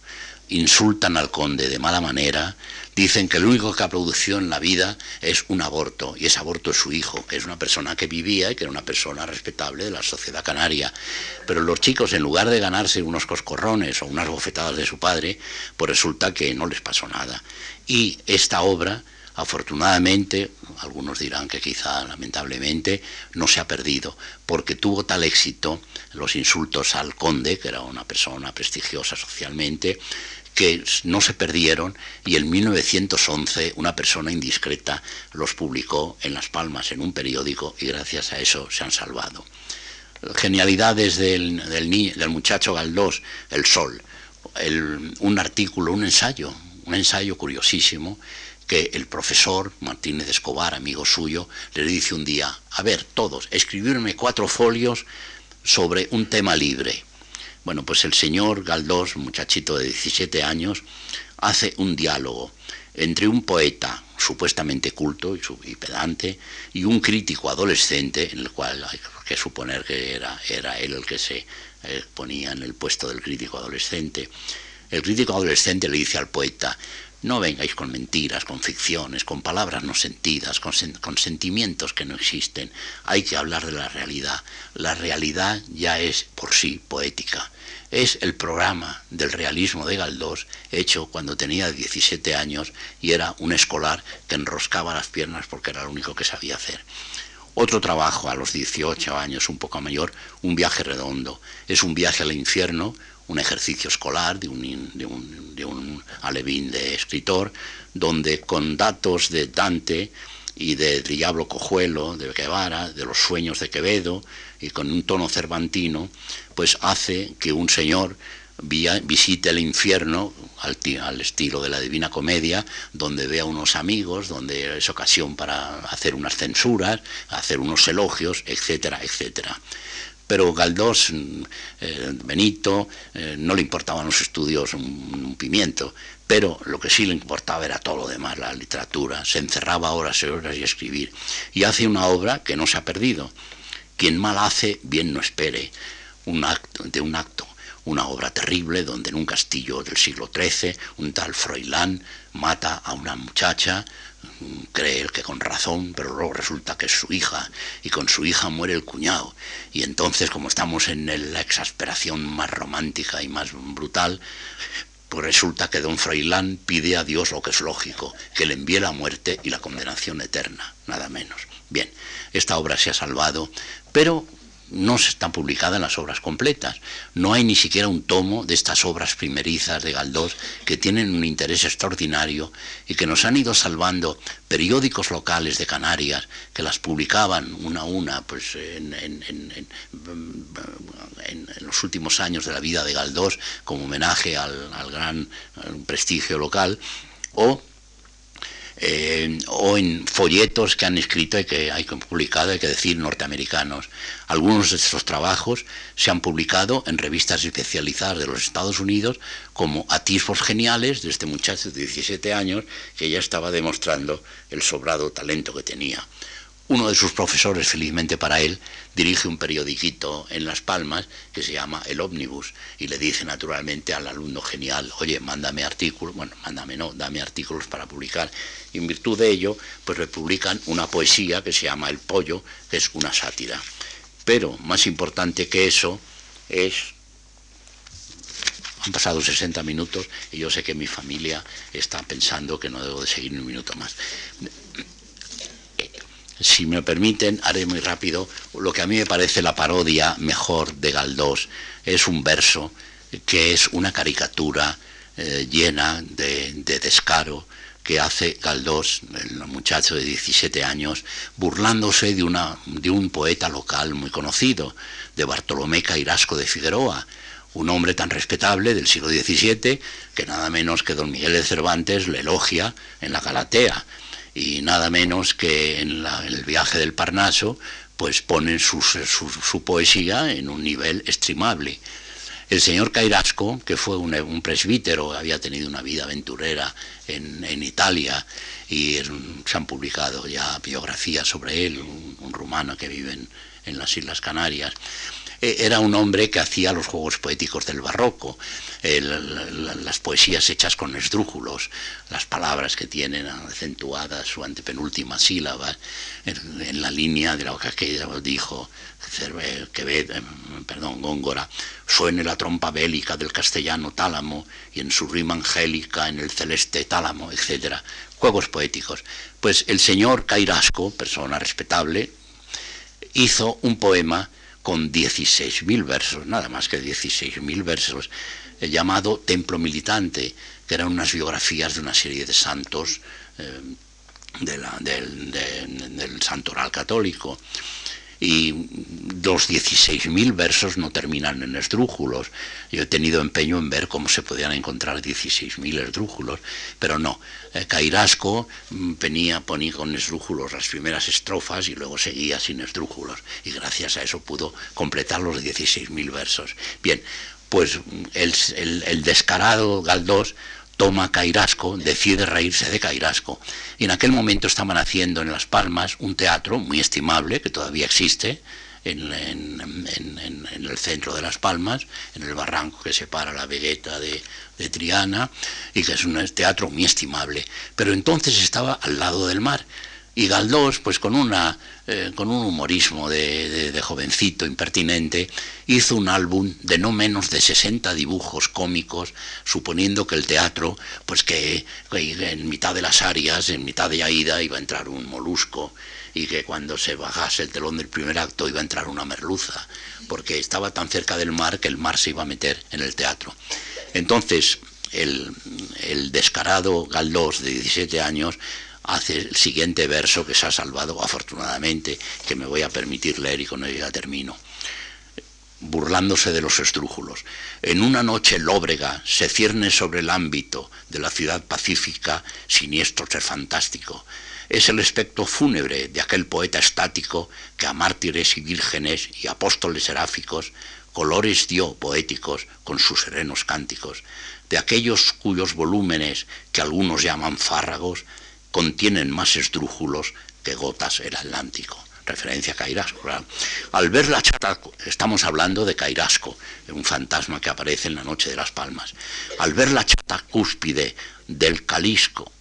Insultan al conde de mala manera, dicen que lo único que ha producido en la vida es un aborto, y ese aborto es su hijo, que es una persona que vivía y que era una persona respetable de la sociedad canaria. Pero los chicos, en lugar de ganarse unos coscorrones o unas bofetadas de su padre, pues resulta que no les pasó nada. Y esta obra Afortunadamente, algunos dirán que quizá lamentablemente, no se ha perdido, porque tuvo tal éxito los insultos al conde, que era una persona prestigiosa socialmente, que no se perdieron y en 1911 una persona indiscreta los publicó en Las Palmas en un periódico y gracias a eso se han salvado. Genialidades del, del, muchacho Galdós, El Sol, un artículo, un ensayo, un ensayo curiosísimo que el profesor Martínez Escobar, amigo suyo, le dice un día, a ver, todos, escribirme cuatro folios sobre un tema libre. Bueno, pues el señor Galdós, muchachito de 17 años, hace un diálogo entre un poeta supuestamente culto y, pedante y un crítico adolescente, en el cual hay que suponer que era, él el que se eh, ponía en el puesto del crítico adolescente. El crítico adolescente le dice al poeta, no vengáis con mentiras, con ficciones, con palabras no sentidas, con, sentimientos que no existen. Hay que hablar de la realidad. La realidad ya es por sí poética. Es el programa del realismo de Galdós hecho cuando tenía 17 años y era un escolar que enroscaba las piernas porque era lo único que sabía hacer. Otro trabajo a los 18 años, un poco mayor, un viaje redondo. Es un viaje al infierno, un ejercicio escolar de un, de un, de un alevín de escritor, donde con datos de Dante y de Diablo Cojuelo, de Guevara, de los sueños de Quevedo, y con un tono cervantino, pues hace que un señor visite el infierno al, al, estilo de la Divina Comedia, donde ve a unos amigos, donde es ocasión para hacer unas censuras, hacer unos elogios, etcétera, etcétera pero Galdós, mm, eh, Benito, eh, no le importaban los estudios un, pimiento, pero lo que sí le importaba era todo lo demás, la literatura, se encerraba horas y horas y escribir, y hace una obra que no se ha perdido. Quien mal hace, bien no espere, un acto, de un acto, una obra terrible donde en un castillo del siglo XIII un tal Froilán mata a una muchacha, cree que con razón, pero luego resulta que es su hija, y con su hija muere el cuñado. Y entonces, como estamos en la exasperación más romántica y más brutal, pues resulta que don Froilán pide a Dios lo que es lógico, que le envíe la muerte y la condenación eterna, nada menos. Bien, esta obra se ha salvado, pero no están publicadas en las obras completas. No hay ni siquiera un tomo de estas obras primerizas de Galdós que tienen un interés extraordinario y que nos han ido salvando periódicos locales de Canarias que las publicaban una a una pues, en, los últimos años de la vida de Galdós como homenaje al, al gran prestigio local o eh, o en folletos que han escrito y que hay publicado, hay que decir, norteamericanos. Algunos de estos trabajos se han publicado en revistas especializadas de los Estados Unidos como Atisbos Geniales de este muchacho de 17 años que ya estaba demostrando el sobrado talento que tenía. Uno de sus profesores, felizmente para él, dirige un periodiquito en Las Palmas que se llama El Ómnibus y le dice naturalmente al alumno genial, oye, mándame artículos, bueno, mándame no, dame artículos para publicar. Y en virtud de ello, pues le publican una poesía que se llama El Pollo, que es una sátira. Pero más importante que eso es han pasado 60 minutos y yo sé que mi familia está pensando que no debo de seguir ni un minuto más. Si me permiten, haré muy rápido lo que a mí me parece la parodia mejor de Galdós. Es un verso que es una caricatura eh, llena de, descaro que hace Galdós, el muchacho de 17 años, burlándose de, una, de un poeta local muy conocido, de Bartolomé Cairasco de Figueroa, un hombre tan respetable del siglo XVII que nada menos que don Miguel de Cervantes le elogia en la Galatea y nada menos que en, el viaje del Parnaso, pues ponen su, poesía en un nivel estimable. El señor Cairasco, que fue un, presbítero, había tenido una vida aventurera en, Italia y se han publicado ya biografías sobre él, un, rumano que vive en las Islas Canarias. Eh, era un hombre que hacía los juegos poéticos del barroco, las poesías hechas con esdrújulos, las palabras que tienen acentuadas su antepenúltima sílaba, en, la línea de lo que dijo Quevedo, em, perdón, Góngora, suene la trompa bélica del castellano tálamo y en su rima angélica en el celeste tálamo, etc. Juegos poéticos. Pues el señor Cairasco, persona respetable, hizo un poema con 16.000 versos, nada más que 16.000 versos, eh, llamado Templo Militante, que eran unas biografías de una serie de santos eh, del, santo oral católico y los 16.000 versos no terminan en esdrújulos. Yo he tenido empeño en ver cómo se podían encontrar 16.000 esdrújulos, pero no. Eh, Cairasco mm, venía, ponía con esdrújulos las primeras estrofas y luego seguía sin esdrújulos, y gracias a eso pudo completar los 16.000 versos. Bien, pues mm, el, el descarado Galdós toma Cairasco, decide reírse de Cairasco. Y en aquel momento estaban haciendo en Las Palmas un teatro muy estimable, que todavía existe, en, el centro de Las Palmas, en el barranco que separa la Vegueta de, de Triana, y que es un teatro muy estimable. Pero entonces estaba al lado del mar y Galdós, pues con, una, eh, con un humorismo de, jovencito impertinente, hizo un álbum de no menos de 60 dibujos cómicos, suponiendo que el teatro, pues que, en mitad de las áreas, en mitad de Aida, iba a entrar un molusco y que cuando se bajase el telón del primer acto iba a entrar una merluza, porque estaba tan cerca del mar que el mar se iba a meter en el teatro. Entonces, el, el descarado Galdós, de 17 años, hace el siguiente verso que se ha salvado afortunadamente, que me voy a permitir leer y con ello ya termino. Burlándose de los estrújulos. En una noche lóbrega se cierne sobre el ámbito de la ciudad pacífica siniestro ser fantástico. Es el espectro fúnebre de aquel poeta estático que a mártires y vírgenes y apóstoles seráficos colores dio poéticos con sus serenos cánticos, de aquellos cuyos volúmenes, que algunos llaman fárragos, contienen más esdrújulos que gotas el Atlántico. Referencia a Cairasco. Al ver la chata, estamos hablando de Cairasco, un fantasma que aparece en la noche de las palmas. Al ver la chata cúspide del Calisco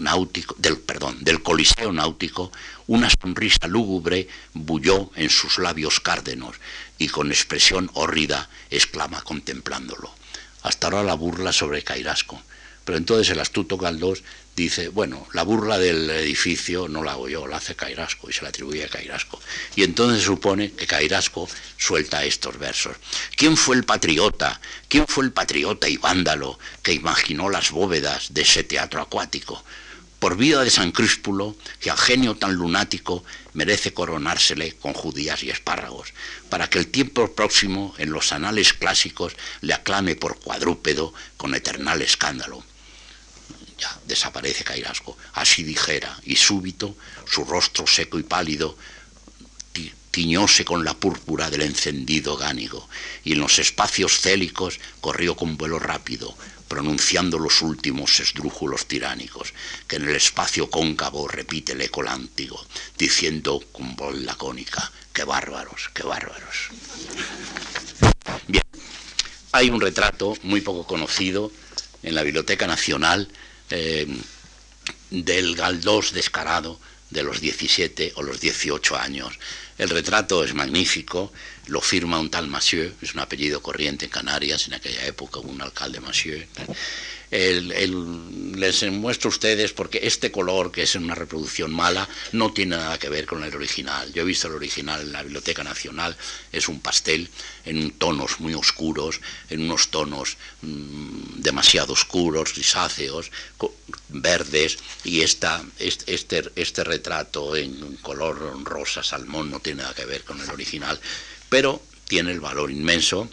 náutico, del, perdón, del Coliseo náutico, una sonrisa lúgubre bulló en sus labios cárdenos y con expresión horrida exclama contemplándolo. Hasta ahora la burla sobre Cairasco, pero entonces el astuto Galdós dice, bueno, la burla del edificio no la hago yo, la hace Cairasco y se la atribuye a Cairasco. Y entonces supone que Cairasco suelta estos versos. ¿Quién fue el patriota? ¿Quién fue el patriota y vándalo que imaginó las bóvedas de ese teatro acuático? Por vida de San Críspulo, que al genio tan lunático merece coronársele con judías y espárragos, para que el tiempo próximo en los anales clásicos le aclame por cuadrúpedo con eternal escándalo desaparece Cairasco. Así dijera, y súbito su rostro seco y pálido tiñóse con la púrpura del encendido gánigo, y en los espacios célicos corrió con vuelo rápido, pronunciando los últimos esdrújulos tiránicos, que en el espacio cóncavo repite el eco lántigo, diciendo con voz lacónica, qué bárbaros, qué bárbaros. Bien, hay un retrato muy poco conocido en la Biblioteca Nacional eh, del Galdós descarado de los 17 o los 18 años. El retrato es magnífico, lo firma un tal Massieu, es un apellido corriente en Canarias, en aquella época un alcalde Massieu les muestro a ustedes porque este color, que es una reproducción mala, no tiene nada que ver con el original. Yo he visto el original en la Biblioteca Nacional, es un pastel en tonos muy oscuros, en unos tonos mm, demasiado oscuros, grisáceos, verdes, y esta, este, este retrato en color rosa salmón no tiene nada que ver con el original, pero tiene el valor inmenso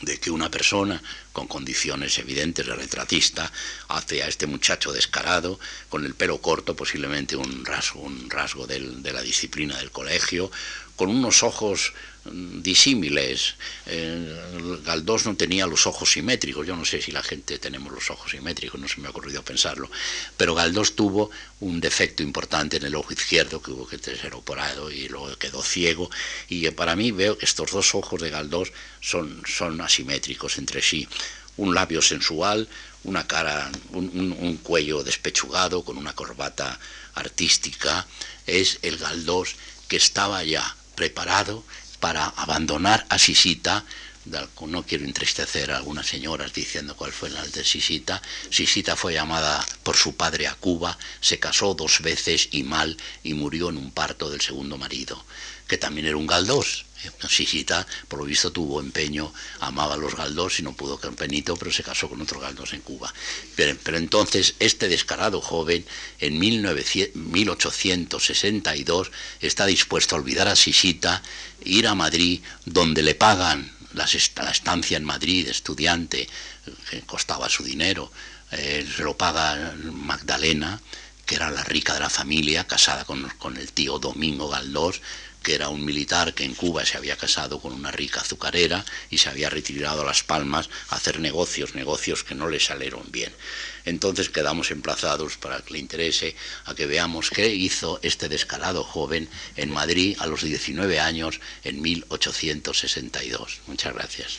de que una persona con condiciones evidentes de retratista hace a este muchacho descarado, con el pelo corto, posiblemente un rasgo, un rasgo de la disciplina del colegio, con unos ojos disímiles. Eh, Galdós no tenía los ojos simétricos, yo no sé si la gente tenemos los ojos simétricos, no se me ha ocurrido pensarlo, pero Galdós tuvo un defecto importante en el ojo izquierdo que hubo que ser operado y luego quedó ciego y para mí veo que estos dos ojos de Galdós son, son asimétricos entre sí. Un labio sensual, una cara, un, un cuello despechugado con una corbata artística, es el Galdós que estaba ya preparado para abandonar a Sisita. No quiero entristecer a algunas señoras diciendo cuál fue la de Sisita. Sisita fue llamada por su padre a Cuba, se casó dos veces y mal y murió en un parto del segundo marido, que también era un galdós. Sisita, por lo visto, tuvo empeño, amaba a los Galdós y no pudo con Benito, pero se casó con otro Galdós en Cuba. Pero, entonces, este descarado joven, en 1862, está dispuesto a olvidar a Sisita, ir a Madrid, donde le pagan la estancia en Madrid, estudiante, que costaba su dinero, eh, lo paga Magdalena, que era la rica de la familia, casada con, con el tío Domingo Galdós, que era un militar que en Cuba se había casado con una rica azucarera y se había retirado a Las Palmas a hacer negocios, negocios que no le salieron bien. Entonces quedamos emplazados para que le interese a que veamos qué hizo este descarado joven en Madrid a los 19 años en 1862. Muchas gracias.